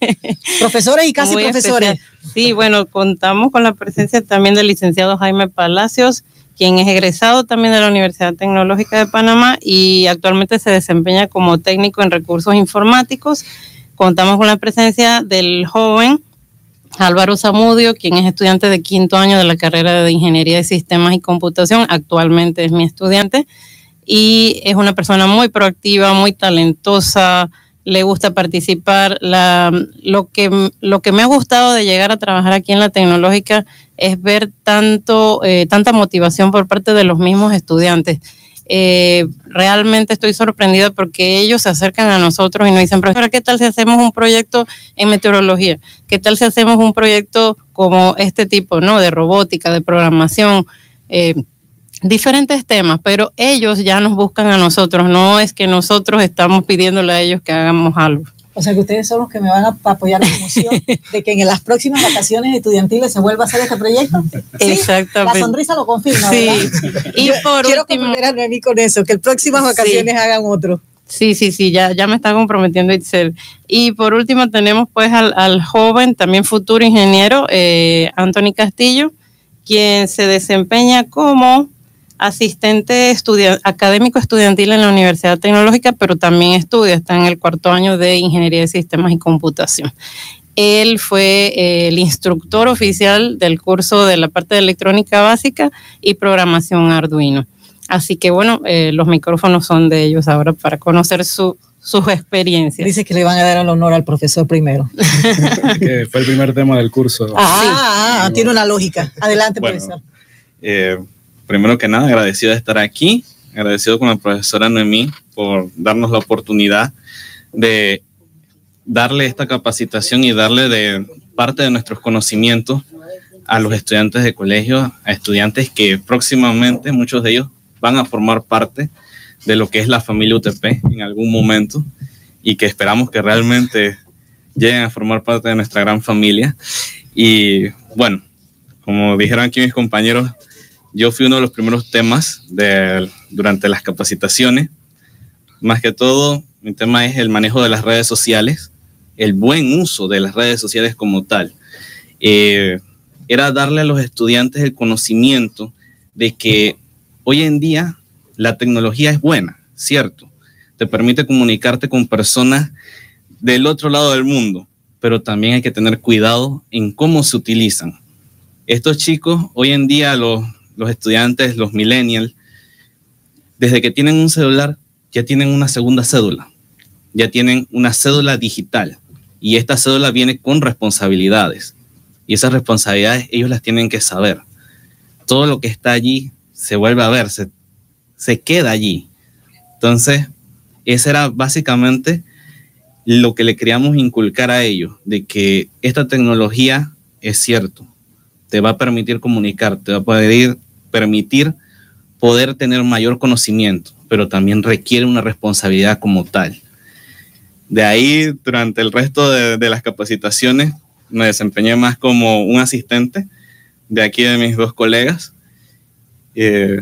[LAUGHS] profesores y casi profesores. Sí, bueno, contamos con la presencia también del licenciado Jaime Palacios, quien es egresado también de la Universidad Tecnológica de Panamá y actualmente se desempeña como técnico en recursos informáticos. Contamos con la presencia del joven Álvaro Zamudio, quien es estudiante de quinto año de la carrera de Ingeniería de Sistemas y Computación, actualmente es mi estudiante y es una persona muy proactiva, muy talentosa, le gusta participar. Lo, que, lo que me ha gustado de llegar a trabajar aquí en la tecnológica es ver tanto, eh, tanta motivación por parte de los mismos estudiantes. Eh, realmente estoy sorprendida porque ellos se acercan a nosotros y nos dicen, profesora, ¿qué tal si hacemos un proyecto en meteorología? ¿Qué tal si hacemos un proyecto como este tipo, ¿no? De robótica, de programación. Eh, diferentes temas, pero ellos ya nos buscan a nosotros, no es que nosotros estamos pidiéndole a ellos que hagamos algo. O sea que ustedes son los que me van a apoyar la emoción de que en las próximas vacaciones estudiantiles se vuelva a hacer este proyecto. Exactamente. La sonrisa lo confirma. Sí. Y por quiero comprometer a Noemí con eso, que en próximas vacaciones hagan otro. Sí, sí, sí, ya, ya me está comprometiendo Itzel. Y por último tenemos pues al, joven, también futuro ingeniero, eh, Anthony Castillo, quien se desempeña como asistente académico estudiantil en la Universidad Tecnológica, pero también estudia, está en el cuarto año de Ingeniería de Sistemas y Computación. Él fue eh, el instructor oficial del curso de la parte de electrónica básica y programación Arduino. Así que bueno, eh, los micrófonos son de ellos ahora para conocer su, sus experiencias. Dice que le van a dar el honor al profesor primero. [LAUGHS] que fue el primer tema del curso. Ah, tiene una lógica. Adelante, profesor. Eh, primero que nada, agradecido de estar aquí, agradecido con la profesora Noemí por darnos la oportunidad de darle esta capacitación y darle de parte de nuestros conocimientos a los estudiantes de colegio, a estudiantes que próximamente muchos de ellos van a formar parte de lo que es la familia UTP en algún momento y que esperamos que realmente lleguen a formar parte de nuestra gran familia. Y bueno, como dijeron aquí mis compañeros, yo fui uno de los primeros temas durante las capacitaciones. Más que todo, mi tema es el manejo de las redes sociales, el buen uso de las redes sociales como tal. Eh, era darle a los estudiantes el conocimiento de que hoy en día la tecnología es buena, cierto. Te permite comunicarte con personas del otro lado del mundo, pero también hay que tener cuidado en cómo se utilizan. Estos chicos hoy en día, los los estudiantes, los millennials, desde que tienen un celular, ya tienen una segunda cédula, ya tienen una cédula digital y esta cédula viene con responsabilidades y esas responsabilidades ellos las tienen que saber. Todo lo que está allí se vuelve a ver, se, queda allí. Entonces, ese era básicamente lo que le queríamos inculcar a ellos, de que esta tecnología es cierto, te va a permitir comunicar, te va a poder permitir poder tener mayor conocimiento, pero también requiere una responsabilidad como tal. De ahí, durante el resto de, las capacitaciones, me desempeñé más como un asistente de aquí de mis dos colegas. Eh,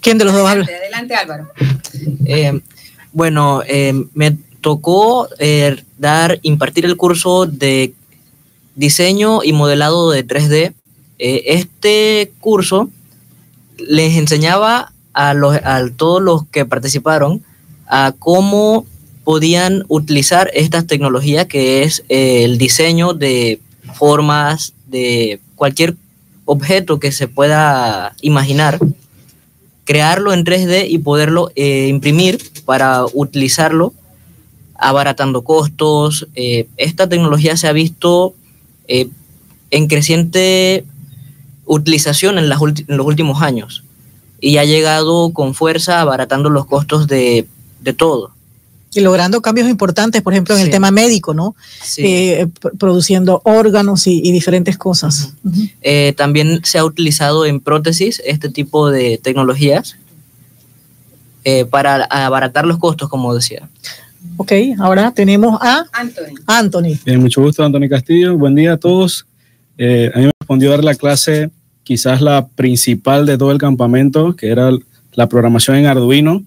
¿Quién de los dos habla? Adelante, Álvaro. Eh, bueno, eh, me tocó dar, impartir el curso de diseño y modelado de 3D. este curso les enseñaba a, los, todos los que participaron a cómo podían utilizar estas tecnologías que es eh, el diseño de formas de cualquier objeto que se pueda imaginar, crearlo en 3D y poderlo eh, imprimir para utilizarlo, abaratando costos. Eh, esta tecnología se ha visto en creciente utilización en, las en, los últimos años y ha llegado con fuerza abaratando los costos de, de todo y logrando cambios importantes, por ejemplo, en el tema médico, ¿no? Sí. Eh, produciendo órganos y, y diferentes cosas. Uh -huh. eh, también se ha utilizado en prótesis este tipo de tecnologías eh, para abaratar los costos, como decía. Ok, ahora tenemos a Anthony. Anthony. Bien, mucho gusto, Anthony Castillo. Buen día a todos. Eh, a mí me respondió dar la clase, quizás la principal de todo el campamento, que era la programación en Arduino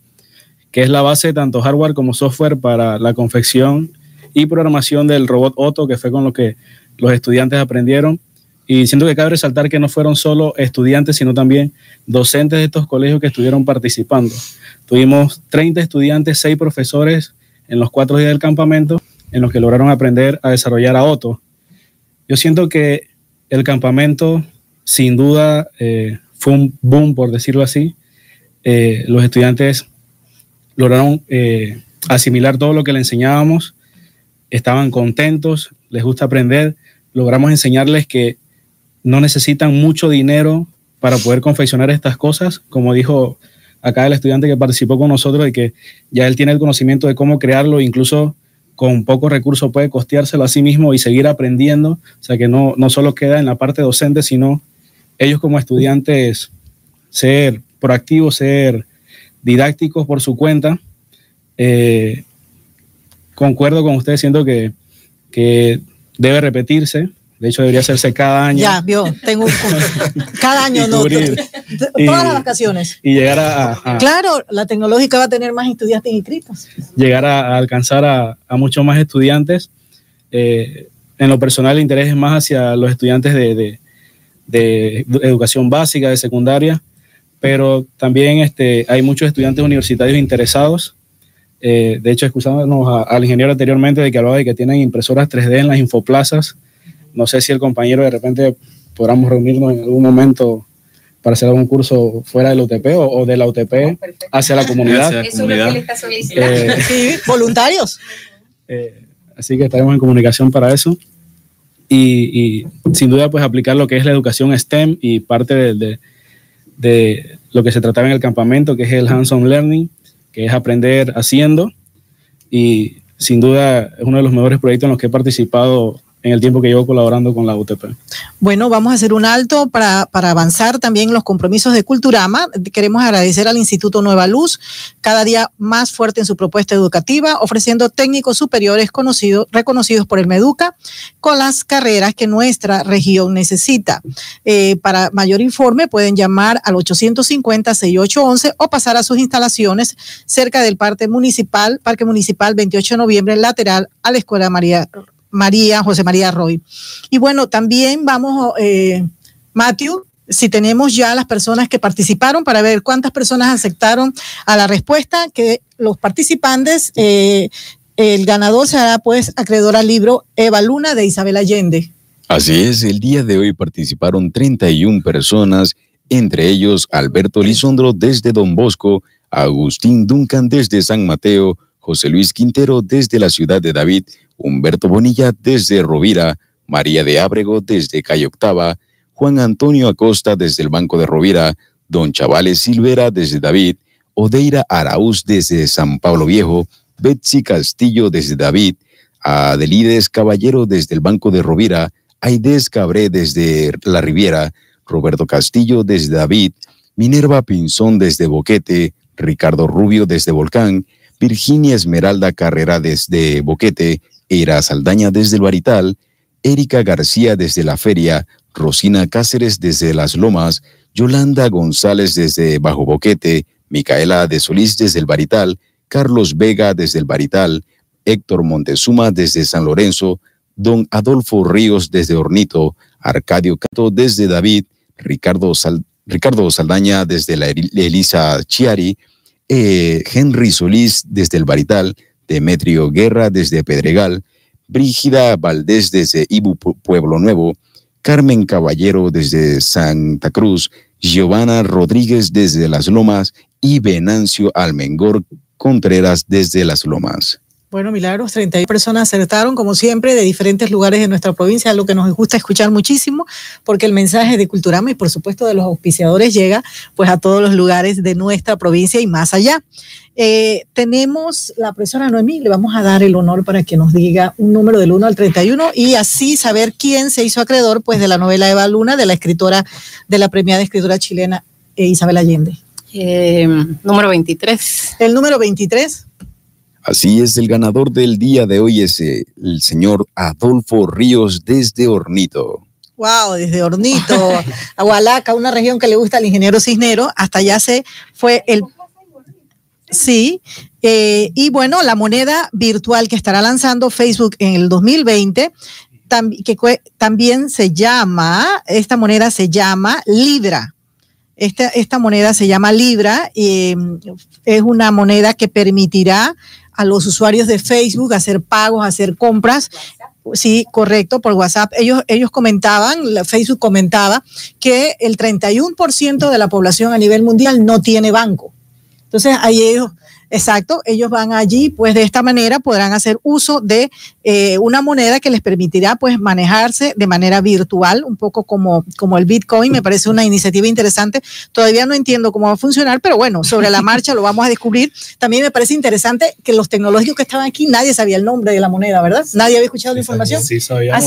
que es la base tanto hardware como software para la confección y programación del robot Otto, que fue con lo que los estudiantes aprendieron. Y siento que cabe resaltar que no fueron solo estudiantes, sino también docentes de estos colegios que estuvieron participando. Tuvimos 30 estudiantes, 6 profesores en los cuatro días del campamento, en los que lograron aprender a desarrollar a Otto. Yo siento que el campamento, sin duda, eh, fue un boom, por decirlo así. Eh, los estudiantes lograron eh, asimilar todo lo que le enseñábamos, estaban contentos, les gusta aprender, logramos enseñarles que no necesitan mucho dinero para poder confeccionar estas cosas, como dijo acá el estudiante que participó con nosotros, de que ya él tiene el conocimiento de cómo crearlo, incluso con pocos recursos puede costeárselo a sí mismo y seguir aprendiendo, o sea que no, no solo queda en la parte docente, sino ellos como estudiantes ser proactivos, ser didácticos por su cuenta. Eh, concuerdo con usted, siento que, que, debe repetirse. De hecho, debería hacerse cada año. Ya, vio, tengo un punto. Cada [LAUGHS] año, no. [LAUGHS] Todas y, las vacaciones. Y llegar a, a, Claro, la tecnológica va a tener más estudiantes inscritos. Llegar a, a alcanzar a, a, muchos más estudiantes. Eh, en lo personal, el interés es más hacia los estudiantes de, de, de educación básica, de secundaria, pero también este, hay muchos estudiantes universitarios interesados. Eh, de hecho, excusándonos a, al ingeniero anteriormente de que hablaba de que tienen impresoras 3D en las infoplazas. No sé si el compañero de repente podamos reunirnos en algún momento para hacer algún curso fuera del UTP o, o de la UTP oh, hacia la comunidad. Hacia la Eso comunidad. es lo que le está solicitando. Eh, sí, voluntarios. Eh, así que estaremos en comunicación para eso. Y, sin duda, pues aplicar lo que es la educación STEM y parte de, de de lo que se trataba en el campamento, que es el hands-on learning, que es aprender haciendo. Y sin duda es uno de los mejores proyectos en los que he participado en el tiempo que llevo colaborando con la UTP. Bueno, vamos a hacer un alto para, para avanzar también los compromisos de Culturama. Queremos agradecer al Instituto Nueva Luz, cada día más fuerte en su propuesta educativa, ofreciendo técnicos superiores conocidos, reconocidos por el Meduca, con las carreras que nuestra región necesita. Eh, para mayor informe pueden llamar al 850-6811 o pasar a sus instalaciones cerca del Parque Municipal, Parque Municipal 28 de noviembre, lateral a la Escuela María María, José María Roy. Y bueno, también vamos, eh, Matthew, si tenemos ya las personas que participaron para ver cuántas personas aceptaron a la respuesta, que los participantes, eh, el ganador será pues acreedor al libro Eva Luna de Isabel Allende. Así es, el día de hoy participaron 31 personas, entre ellos Alberto Lisondro desde Don Bosco, Agustín Duncan desde San Mateo, José Luis Quintero desde la ciudad de David, Humberto Bonilla desde Rovira, María de Ábrego desde Calle Octava, Juan Antonio Acosta desde el Banco de Rovira, Don Chavales Silvera desde David, Odeira Araúz desde San Pablo Viejo, Betsy Castillo desde David, Adelides Caballero desde el Banco de Rovira, Aides Cabré desde La Riviera, Roberto Castillo desde David, Minerva Pinzón desde Boquete, Ricardo Rubio desde Volcán, Virginia Esmeralda Carrera desde Boquete, Era Saldaña desde el Barital, Erika García desde la Feria, Rosina Cáceres desde Las Lomas, Yolanda González desde Bajo Boquete, Micaela de Solís desde el Barital, Carlos Vega desde el Barital, Héctor Montezuma desde San Lorenzo, Don Adolfo Ríos desde Hornito, Arcadio Cato desde David, Ricardo, Sal, Ricardo Saldaña desde la Elisa Chiari, eh, Henry Solís desde el Barital, Demetrio Guerra desde Pedregal, Brígida Valdés desde Ibu Pueblo Nuevo, Carmen Caballero desde Santa Cruz, Giovanna Rodríguez desde Las Lomas y Venancio Almengor Contreras desde Las Lomas. Bueno, Milagros, 31 personas acertaron, como siempre, de diferentes lugares de nuestra provincia, lo que nos gusta escuchar muchísimo, porque el mensaje de Culturama y, por supuesto, de los auspiciadores llega pues a todos los lugares de nuestra provincia y más allá. Eh, tenemos la profesora Noemí, le vamos a dar el honor para que nos diga un número del 1 al 31 y así saber quién se hizo acreedor pues, de la novela Eva Luna, de la escritora, de la premiada escritora chilena eh, Isabel Allende. Eh, número 23. El número 23. Así es, el ganador del día de hoy es eh, el señor Adolfo Ríos desde Hornito. Wow, desde Hornito, Agualaca, una región que le gusta al ingeniero Cisnero, hasta allá se fue el... Sí, eh, y bueno, la moneda virtual que estará lanzando Facebook en el 2020, que también se llama, esta moneda se llama Libra. Esta, esta moneda se llama Libra y mm, es una moneda que permitirá a los usuarios de Facebook hacer pagos, hacer compras. Sí, correcto, por WhatsApp. Ellos, ellos comentaban, Facebook comentaba que el 31% de la población a nivel mundial no tiene banco. Entonces, ahí ellos Exacto, ellos van allí, pues de esta manera podrán hacer uso de eh, una moneda que les permitirá pues manejarse de manera virtual, un poco como, como el Bitcoin, me parece una iniciativa interesante. Todavía no entiendo cómo va a funcionar, pero bueno, sobre la marcha lo vamos a descubrir. También me parece interesante que los tecnológicos que estaban aquí, nadie sabía el nombre de la moneda, ¿verdad? Nadie había escuchado la información. Sí, sabíamos.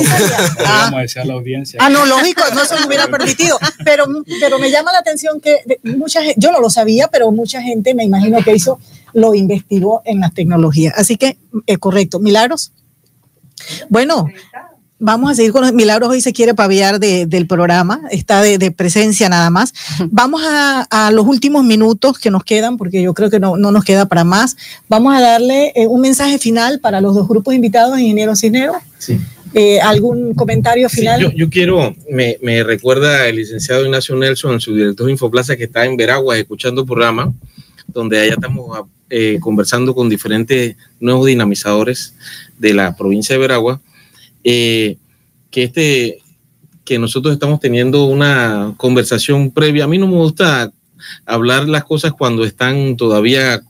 Ah, [LAUGHS] a la audiencia. Ah, no, lógico, no se lo hubiera permitido, pero, pero me llama la atención que mucha gente, yo no lo sabía, pero mucha gente me imagino que hizo lo investigó en las tecnologías. Así que, es correcto. Milagros. Bueno, vamos a seguir con los milagros. Hoy se quiere paviar del programa, está de, presencia nada más. Vamos a, los últimos minutos que nos quedan, porque yo creo que no, nos queda para más. Vamos a darle eh, un mensaje final para los dos grupos invitados, Ingeniero Cisneros. Sí. Eh, ¿Algún comentario final? yo, quiero, me, me, recuerda el licenciado Ignacio Nelson, su director de Infoplaza, que está en Veraguas escuchando el programa, donde allá estamos eh, conversando con diferentes nuevos dinamizadores de la provincia de Veragua, eh, que, este, que nosotros estamos teniendo una conversación previa. A mí no me gusta hablar las cosas cuando están todavía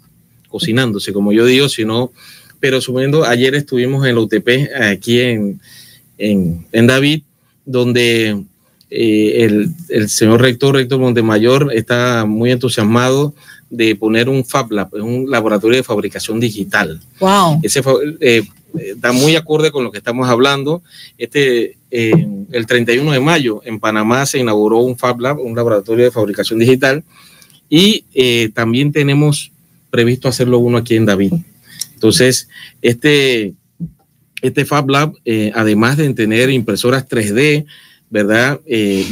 cocinándose, como yo digo, sino, pero subiendo, ayer estuvimos en la UTP, aquí en, en, David, donde eh, el, el, señor rector, rector Montemayor, está muy entusiasmado de poner un Fab Lab, un laboratorio de fabricación digital. Wow. Ese eh, está muy acorde con lo que estamos hablando. Este, el 31 de mayo en Panamá se inauguró un Fab Lab, un laboratorio de fabricación digital, y eh, también tenemos previsto hacerlo uno aquí en David. Entonces, este, este Fab Lab, eh, además de tener impresoras 3D, ¿verdad?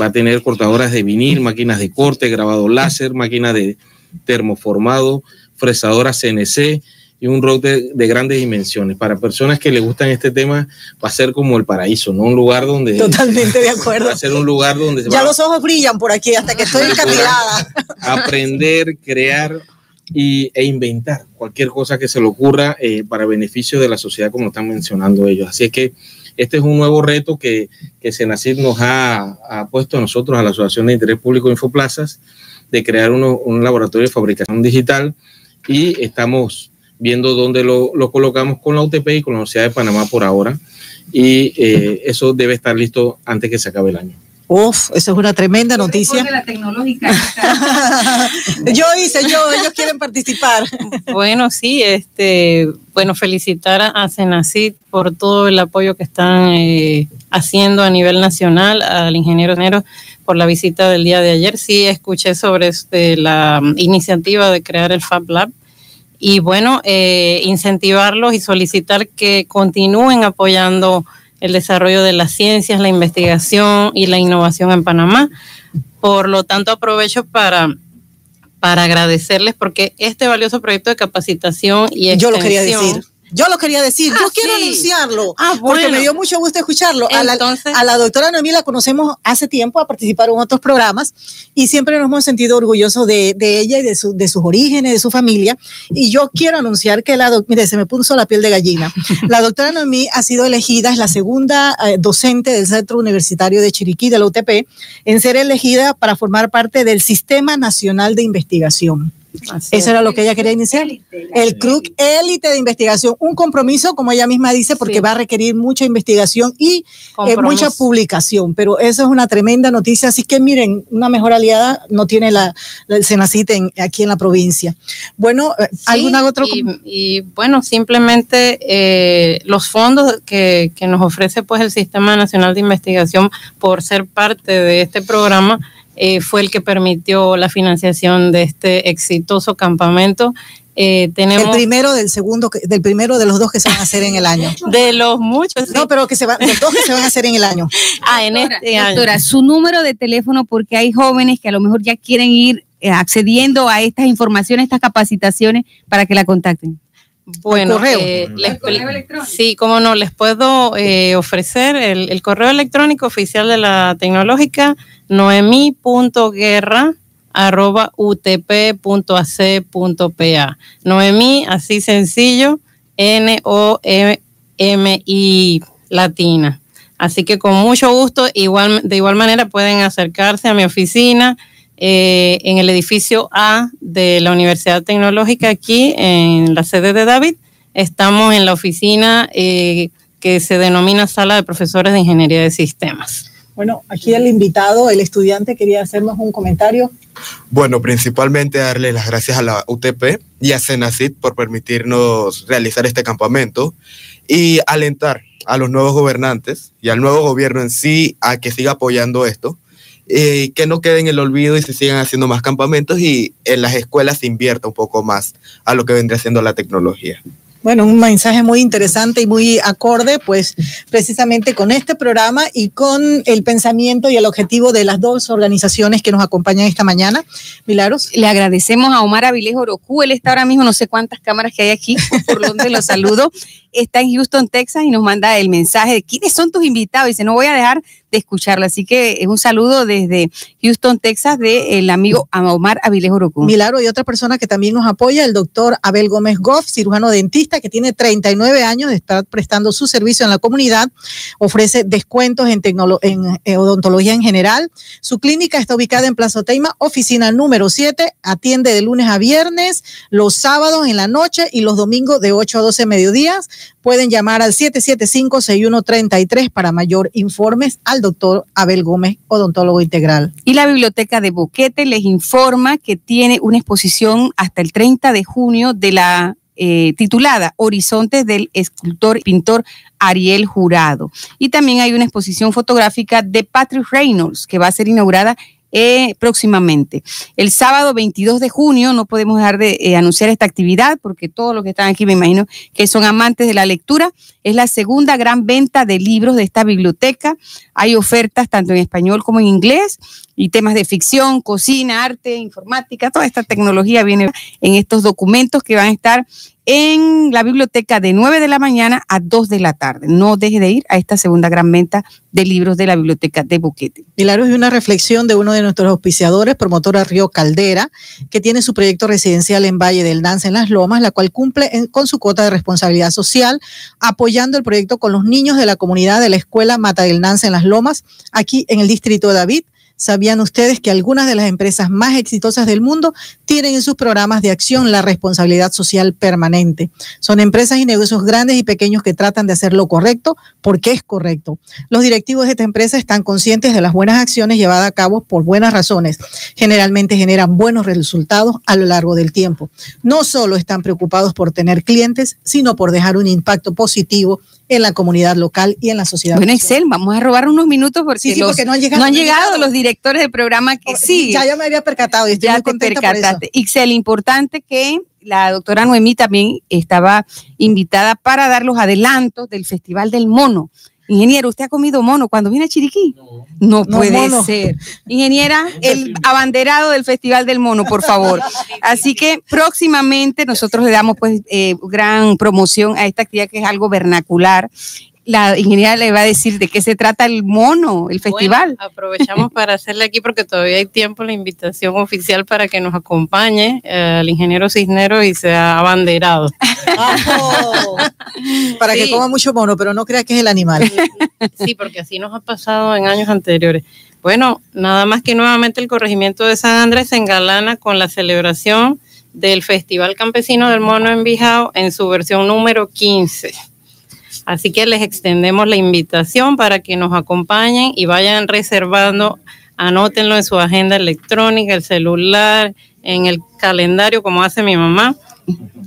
va a tener cortadoras de vinil, máquinas de corte, grabado láser, máquinas de, termoformado, fresadora CNC y un router de grandes dimensiones. Para personas que les gustan este tema, va a ser como el paraíso, ¿no? Un lugar donde... Totalmente de acuerdo. [LAUGHS] Va a ser un lugar donde... ya los ojos brillan por aquí hasta que estoy [LAUGHS] encapilada. Aprender, crear y, e inventar cualquier cosa que se le ocurra eh, para beneficio de la sociedad, como están mencionando ellos. Así es que este es un nuevo reto que, que Senacid nos ha, ha puesto a nosotros, a la Asociación de Interés Público Infoplazas, de crear un laboratorio de fabricación digital y estamos viendo dónde lo, colocamos con la UTP y con la Universidad de Panamá por ahora. Y eh, eso debe estar listo antes que se acabe el año. Uf, eso es una tremenda noticia. La tecnológica. [LAUGHS] yo hice, yo, ellos quieren participar. bueno, sí, este, bueno, felicitar a Senacid por todo el apoyo que están eh, haciendo a nivel nacional, al ingeniero Nero por la visita del día de ayer. Sí, escuché sobre este, la iniciativa de crear el Fab Lab y bueno, eh, incentivarlos y solicitar que continúen apoyando el desarrollo de las ciencias, la investigación y la innovación en Panamá. Por lo tanto, aprovecho para, para agradecerles porque este valioso proyecto de capacitación y extensión, Yo lo quería decir Yo lo quería decir, Ah, yo quiero sí. anunciarlo, Ah, porque me dio mucho gusto escucharlo. A la, Entonces- a la doctora Noemí la conocemos hace tiempo, a participar en otros programas y siempre nos hemos sentido orgullosos de, de ella y de, su- de sus orígenes, de su familia. Y yo quiero anunciar que la doctora, mire, se me puso la piel de gallina. [LAUGHS] La doctora Noemí ha sido elegida, es la segunda eh, docente del Centro Universitario de Chiriquí, de la UTP, en ser elegida para formar parte del Sistema Nacional de Investigación. Eso era lo que ella quería iniciar. El CRUC élite de investigación, un compromiso, como ella misma dice, porque Sí. va a requerir mucha investigación y eh, mucha publicación, pero eso es una tremenda noticia, así que miren, una mejor aliada no tiene la, la- el Senacit en- aquí en la provincia. Bueno, eh, ¿alguna Sí, otra? y, y, bueno, simplemente eh, los fondos que, que nos ofrece pues el Sistema Nacional de Investigación por ser parte de este programa eh, fue el que permitió la financiación de este exitoso campamento. Eh, El tenemos primero del segundo, del primero de los dos que se van a hacer en el año. [LAUGHS] de los muchos. No, pero que se van, los dos que se van a hacer en el año. [LAUGHS] Ah, en Doctora, este año. doctora, su número de teléfono porque hay jóvenes que a lo mejor ya quieren ir eh, accediendo a estas informaciones, estas capacitaciones para que la contacten. Bueno, correo. eh, les- correo electrónico. sí, cómo no, les puedo eh, ofrecer el, el correo electrónico oficial de la tecnológica, noemi.guerra arroba utp.ac.pa. Noemí, así sencillo, N-O-M-I latina. Así que con mucho gusto, igual, de igual manera pueden acercarse a mi oficina eh, en el edificio A de la Universidad Tecnológica aquí en la sede de David. Estamos en la oficina eh, que se denomina Sala de Profesores de Ingeniería de Sistemas. Bueno, aquí el invitado, el estudiante, quería hacernos un comentario. Bueno, principalmente darle las gracias a la UTP y a Senacit por permitirnos realizar este campamento y alentar a los nuevos gobernantes y al nuevo gobierno en sí a que siga apoyando esto y que no quede en el olvido y se sigan haciendo más campamentos y en las escuelas se invierta un poco más a lo que vendría siendo la tecnología. Bueno, un mensaje muy interesante y muy acorde, pues precisamente con este programa y con el pensamiento y el objetivo de las dos organizaciones que nos acompañan esta mañana. Milagros. Le agradecemos a Omar Avilés Orocú, él está ahora mismo, no sé cuántas cámaras que hay aquí, por donde lo saludo. Está en Houston, Texas y nos manda el mensaje de quiénes son tus invitados. Dice, no voy a dejar de escucharlo. Así que es un saludo desde Houston, Texas, del amigo Omar Avilés Orocú. Milagro y otra persona que también nos apoya, el doctor Abel Gómez Goff, cirujano dentista que tiene 39 años de estar prestando su servicio en la comunidad, ofrece descuentos en, en eh, odontología en general. Su clínica está ubicada en Plaza Teima, oficina número 7, atiende de lunes a viernes, los sábados en la noche y los domingos de 8 a 12 mediodías. Pueden llamar al 775-6133 para mayor informes al doctor Abel Gómez, odontólogo integral. Y la Biblioteca de Boquete les informa que tiene una exposición hasta el 30 de junio de la eh, titulada Horizontes del escultor y pintor Ariel Jurado. Y también hay una exposición fotográfica de Patrick Reynolds que va a ser inaugurada eh, próximamente. El sábado 22 de junio, no podemos dejar de eh, anunciar esta actividad porque todos los que están aquí me imagino que son amantes de la lectura. Es la segunda gran venta de libros de esta biblioteca. Hay ofertas tanto en español como en inglés y temas de ficción, cocina, arte, informática, toda esta tecnología viene en estos documentos que van a estar en la biblioteca de 9 de la mañana a 2 de la tarde. No deje de ir a esta segunda gran venta de libros de la biblioteca de Boquete. Milagros y una reflexión de uno de nuestros auspiciadores, promotora Río Caldera, que tiene su proyecto residencial en Valle del Danza en Las Lomas, la cual cumple con su cuota de responsabilidad social, apoyando el proyecto con los niños de la comunidad de la escuela Mata del Danza en Las Lomas, aquí en el distrito de David. ¿Sabían ustedes que algunas de las empresas más exitosas del mundo tienen en sus programas de acción la responsabilidad social permanente? Son empresas y negocios grandes y pequeños que tratan de hacer lo correcto porque es correcto. Los directivos de esta empresa están conscientes de las buenas acciones llevadas a cabo por buenas razones. Generalmente generan buenos resultados a lo largo del tiempo. No solo están preocupados por tener clientes, sino por dejar un impacto positivo en la comunidad local y en la sociedad. Bueno, Excel, vamos a robar unos minutos porque, Sí, sí, los- porque no han llegado, no han los directores del programa que sí. Ya, ya me había percatado y estoy ya muy te contenta por eso. percataste. Ixel, importante que la doctora Noemí también estaba invitada para dar los adelantos del Festival del Mono. Ingeniero, ¿usted ha comido mono cuando viene a Chiriquí? No, No, puede mono. ser. Ingeniera, el abanderado del Festival del Mono, por favor. Así que próximamente nosotros le damos pues eh, gran promoción a esta actividad que es algo vernacular. La ingeniera le va a decir de qué se trata el mono, el festival. Bueno, aprovechamos [LAUGHS] para hacerle aquí porque todavía hay tiempo la invitación oficial para que nos acompañe eh, el ingeniero Cisnero y sea abanderado. Para que coma mucho mono, pero no crea que es el animal. Sí, porque así nos ha pasado en años anteriores. Bueno, nada más que nuevamente el corregimiento de San Andrés se engalana con la celebración del Festival Campesino del Mono en Bijao en su versión número 15. Así que les extendemos la invitación para que nos acompañen y vayan reservando, anótenlo en su agenda electrónica, el celular, en el calendario, como hace mi mamá,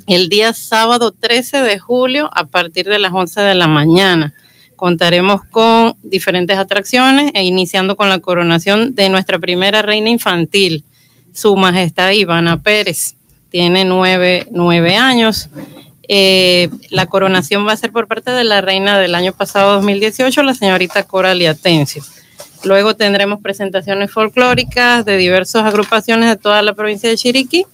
el día sábado 13 de julio a partir de las 11 de la mañana. Contaremos con diferentes atracciones e iniciando con la coronación de nuestra primera reina infantil, Su Majestad Ivana Pérez. Tiene nueve, nueve años. Eh, la coronación va a ser por parte de la reina del año pasado 2018, la señorita Coralie Atencio. Luego tendremos presentaciones folclóricas de diversas agrupaciones de toda la provincia de Chiriquí.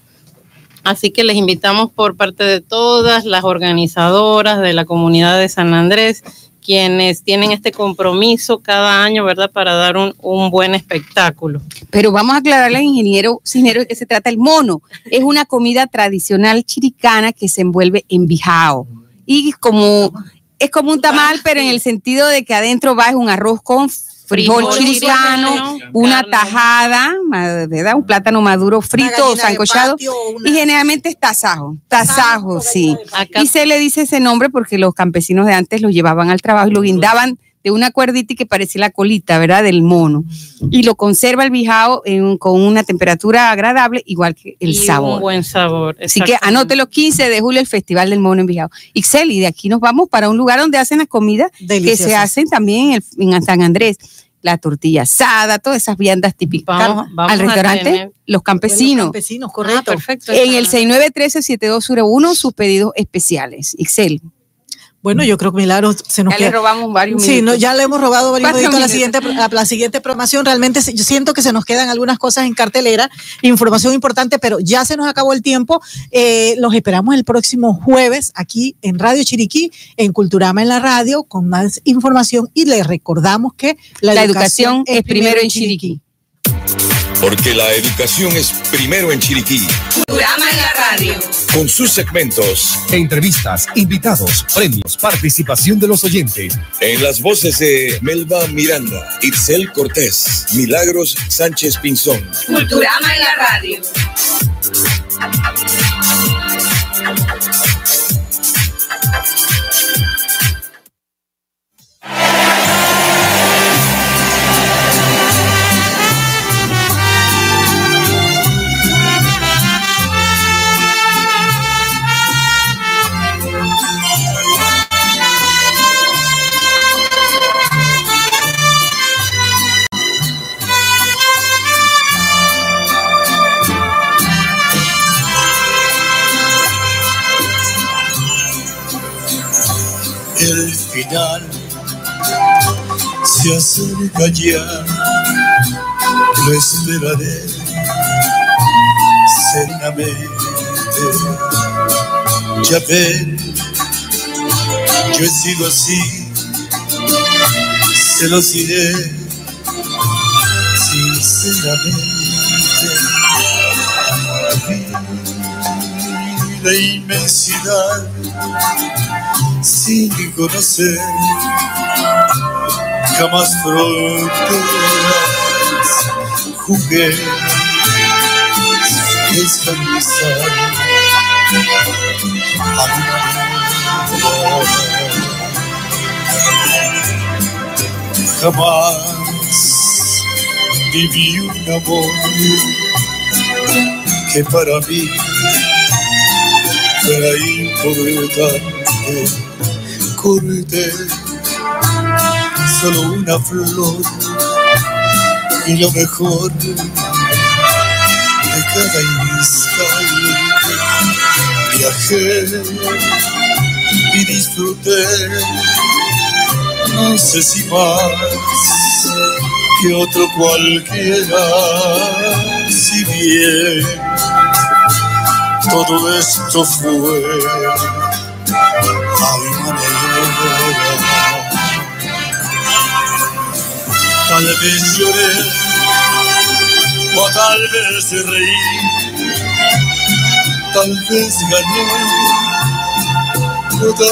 Así que les invitamos por parte de todas las organizadoras de la comunidad de San Andrés, quienes tienen este compromiso cada año, ¿verdad?, para dar un, un buen espectáculo. Pero vamos a aclararle al ingeniero Cisneros de qué se trata el mono. Es una comida tradicional chiricana que se envuelve en bijao. Y como es como un tamal, pero en el sentido de que adentro va es un arroz con frijol Frijol chiricano, chiricano, una tajada, ¿verdad? Un plátano maduro frito o sancochado. patio o una- Y generalmente es tasajo, tasajo, sí. Y se le dice ese nombre porque los campesinos de antes lo llevaban al trabajo y lo guindaban de una cuerdita y que parecía la colita, ¿verdad? Del mono. Y lo conserva el bijao en- con una temperatura agradable, igual que el y sabor. Un buen sabor. Así que exactamente. anótelo 15 de julio el Festival del Mono en Bijao. Ixel, y de aquí nos vamos para un lugar donde hacen las comidas que se hacen también en, el- en San Andrés. La tortilla asada, todas esas viandas típicas. Vamos- vamos al a restaurante tener- Los Campesinos. Campesinos, Ah, correcto. perfecto. En el 6913-7201, sus pedidos especiales. Ixel. Bueno, yo creo que Milagros se nos Ya le queda. robamos varios Sí, no, minutos. ya le hemos robado varios minutos a la minutos. siguiente, a la siguiente programación. Realmente yo siento que se nos quedan algunas cosas en cartelera, información importante, pero ya se nos acabó el tiempo. Eh, los esperamos el próximo jueves aquí en Radio Chiriquí, en Culturama en la radio, con más información. Y les recordamos que la, La educación es primero en Chiriquí. Porque la educación es primero en Chiriquí. Programa en la radio. Con sus segmentos. Entrevistas, invitados, premios, participación de los oyentes. En las voces de Melba Miranda, Itzel Cortés, Milagros Sánchez Pinzón. Culturama en la radio. Se acerca ya, lo esperaré serenamente. Ya ven, yo he sido así, se los diré sinceramente. Vi la inmensidad sin conocer jamás fronteras jugué escandalizar a mi manera jamás viví un amor que para mí fuera importante corté solo una flor. Y lo mejor de cada instante. Viajé y disfruté. No sé si más que otro cualquiera, si bien todo esto fue Tal vez lloré o tal vez reí, tal vez gané o tal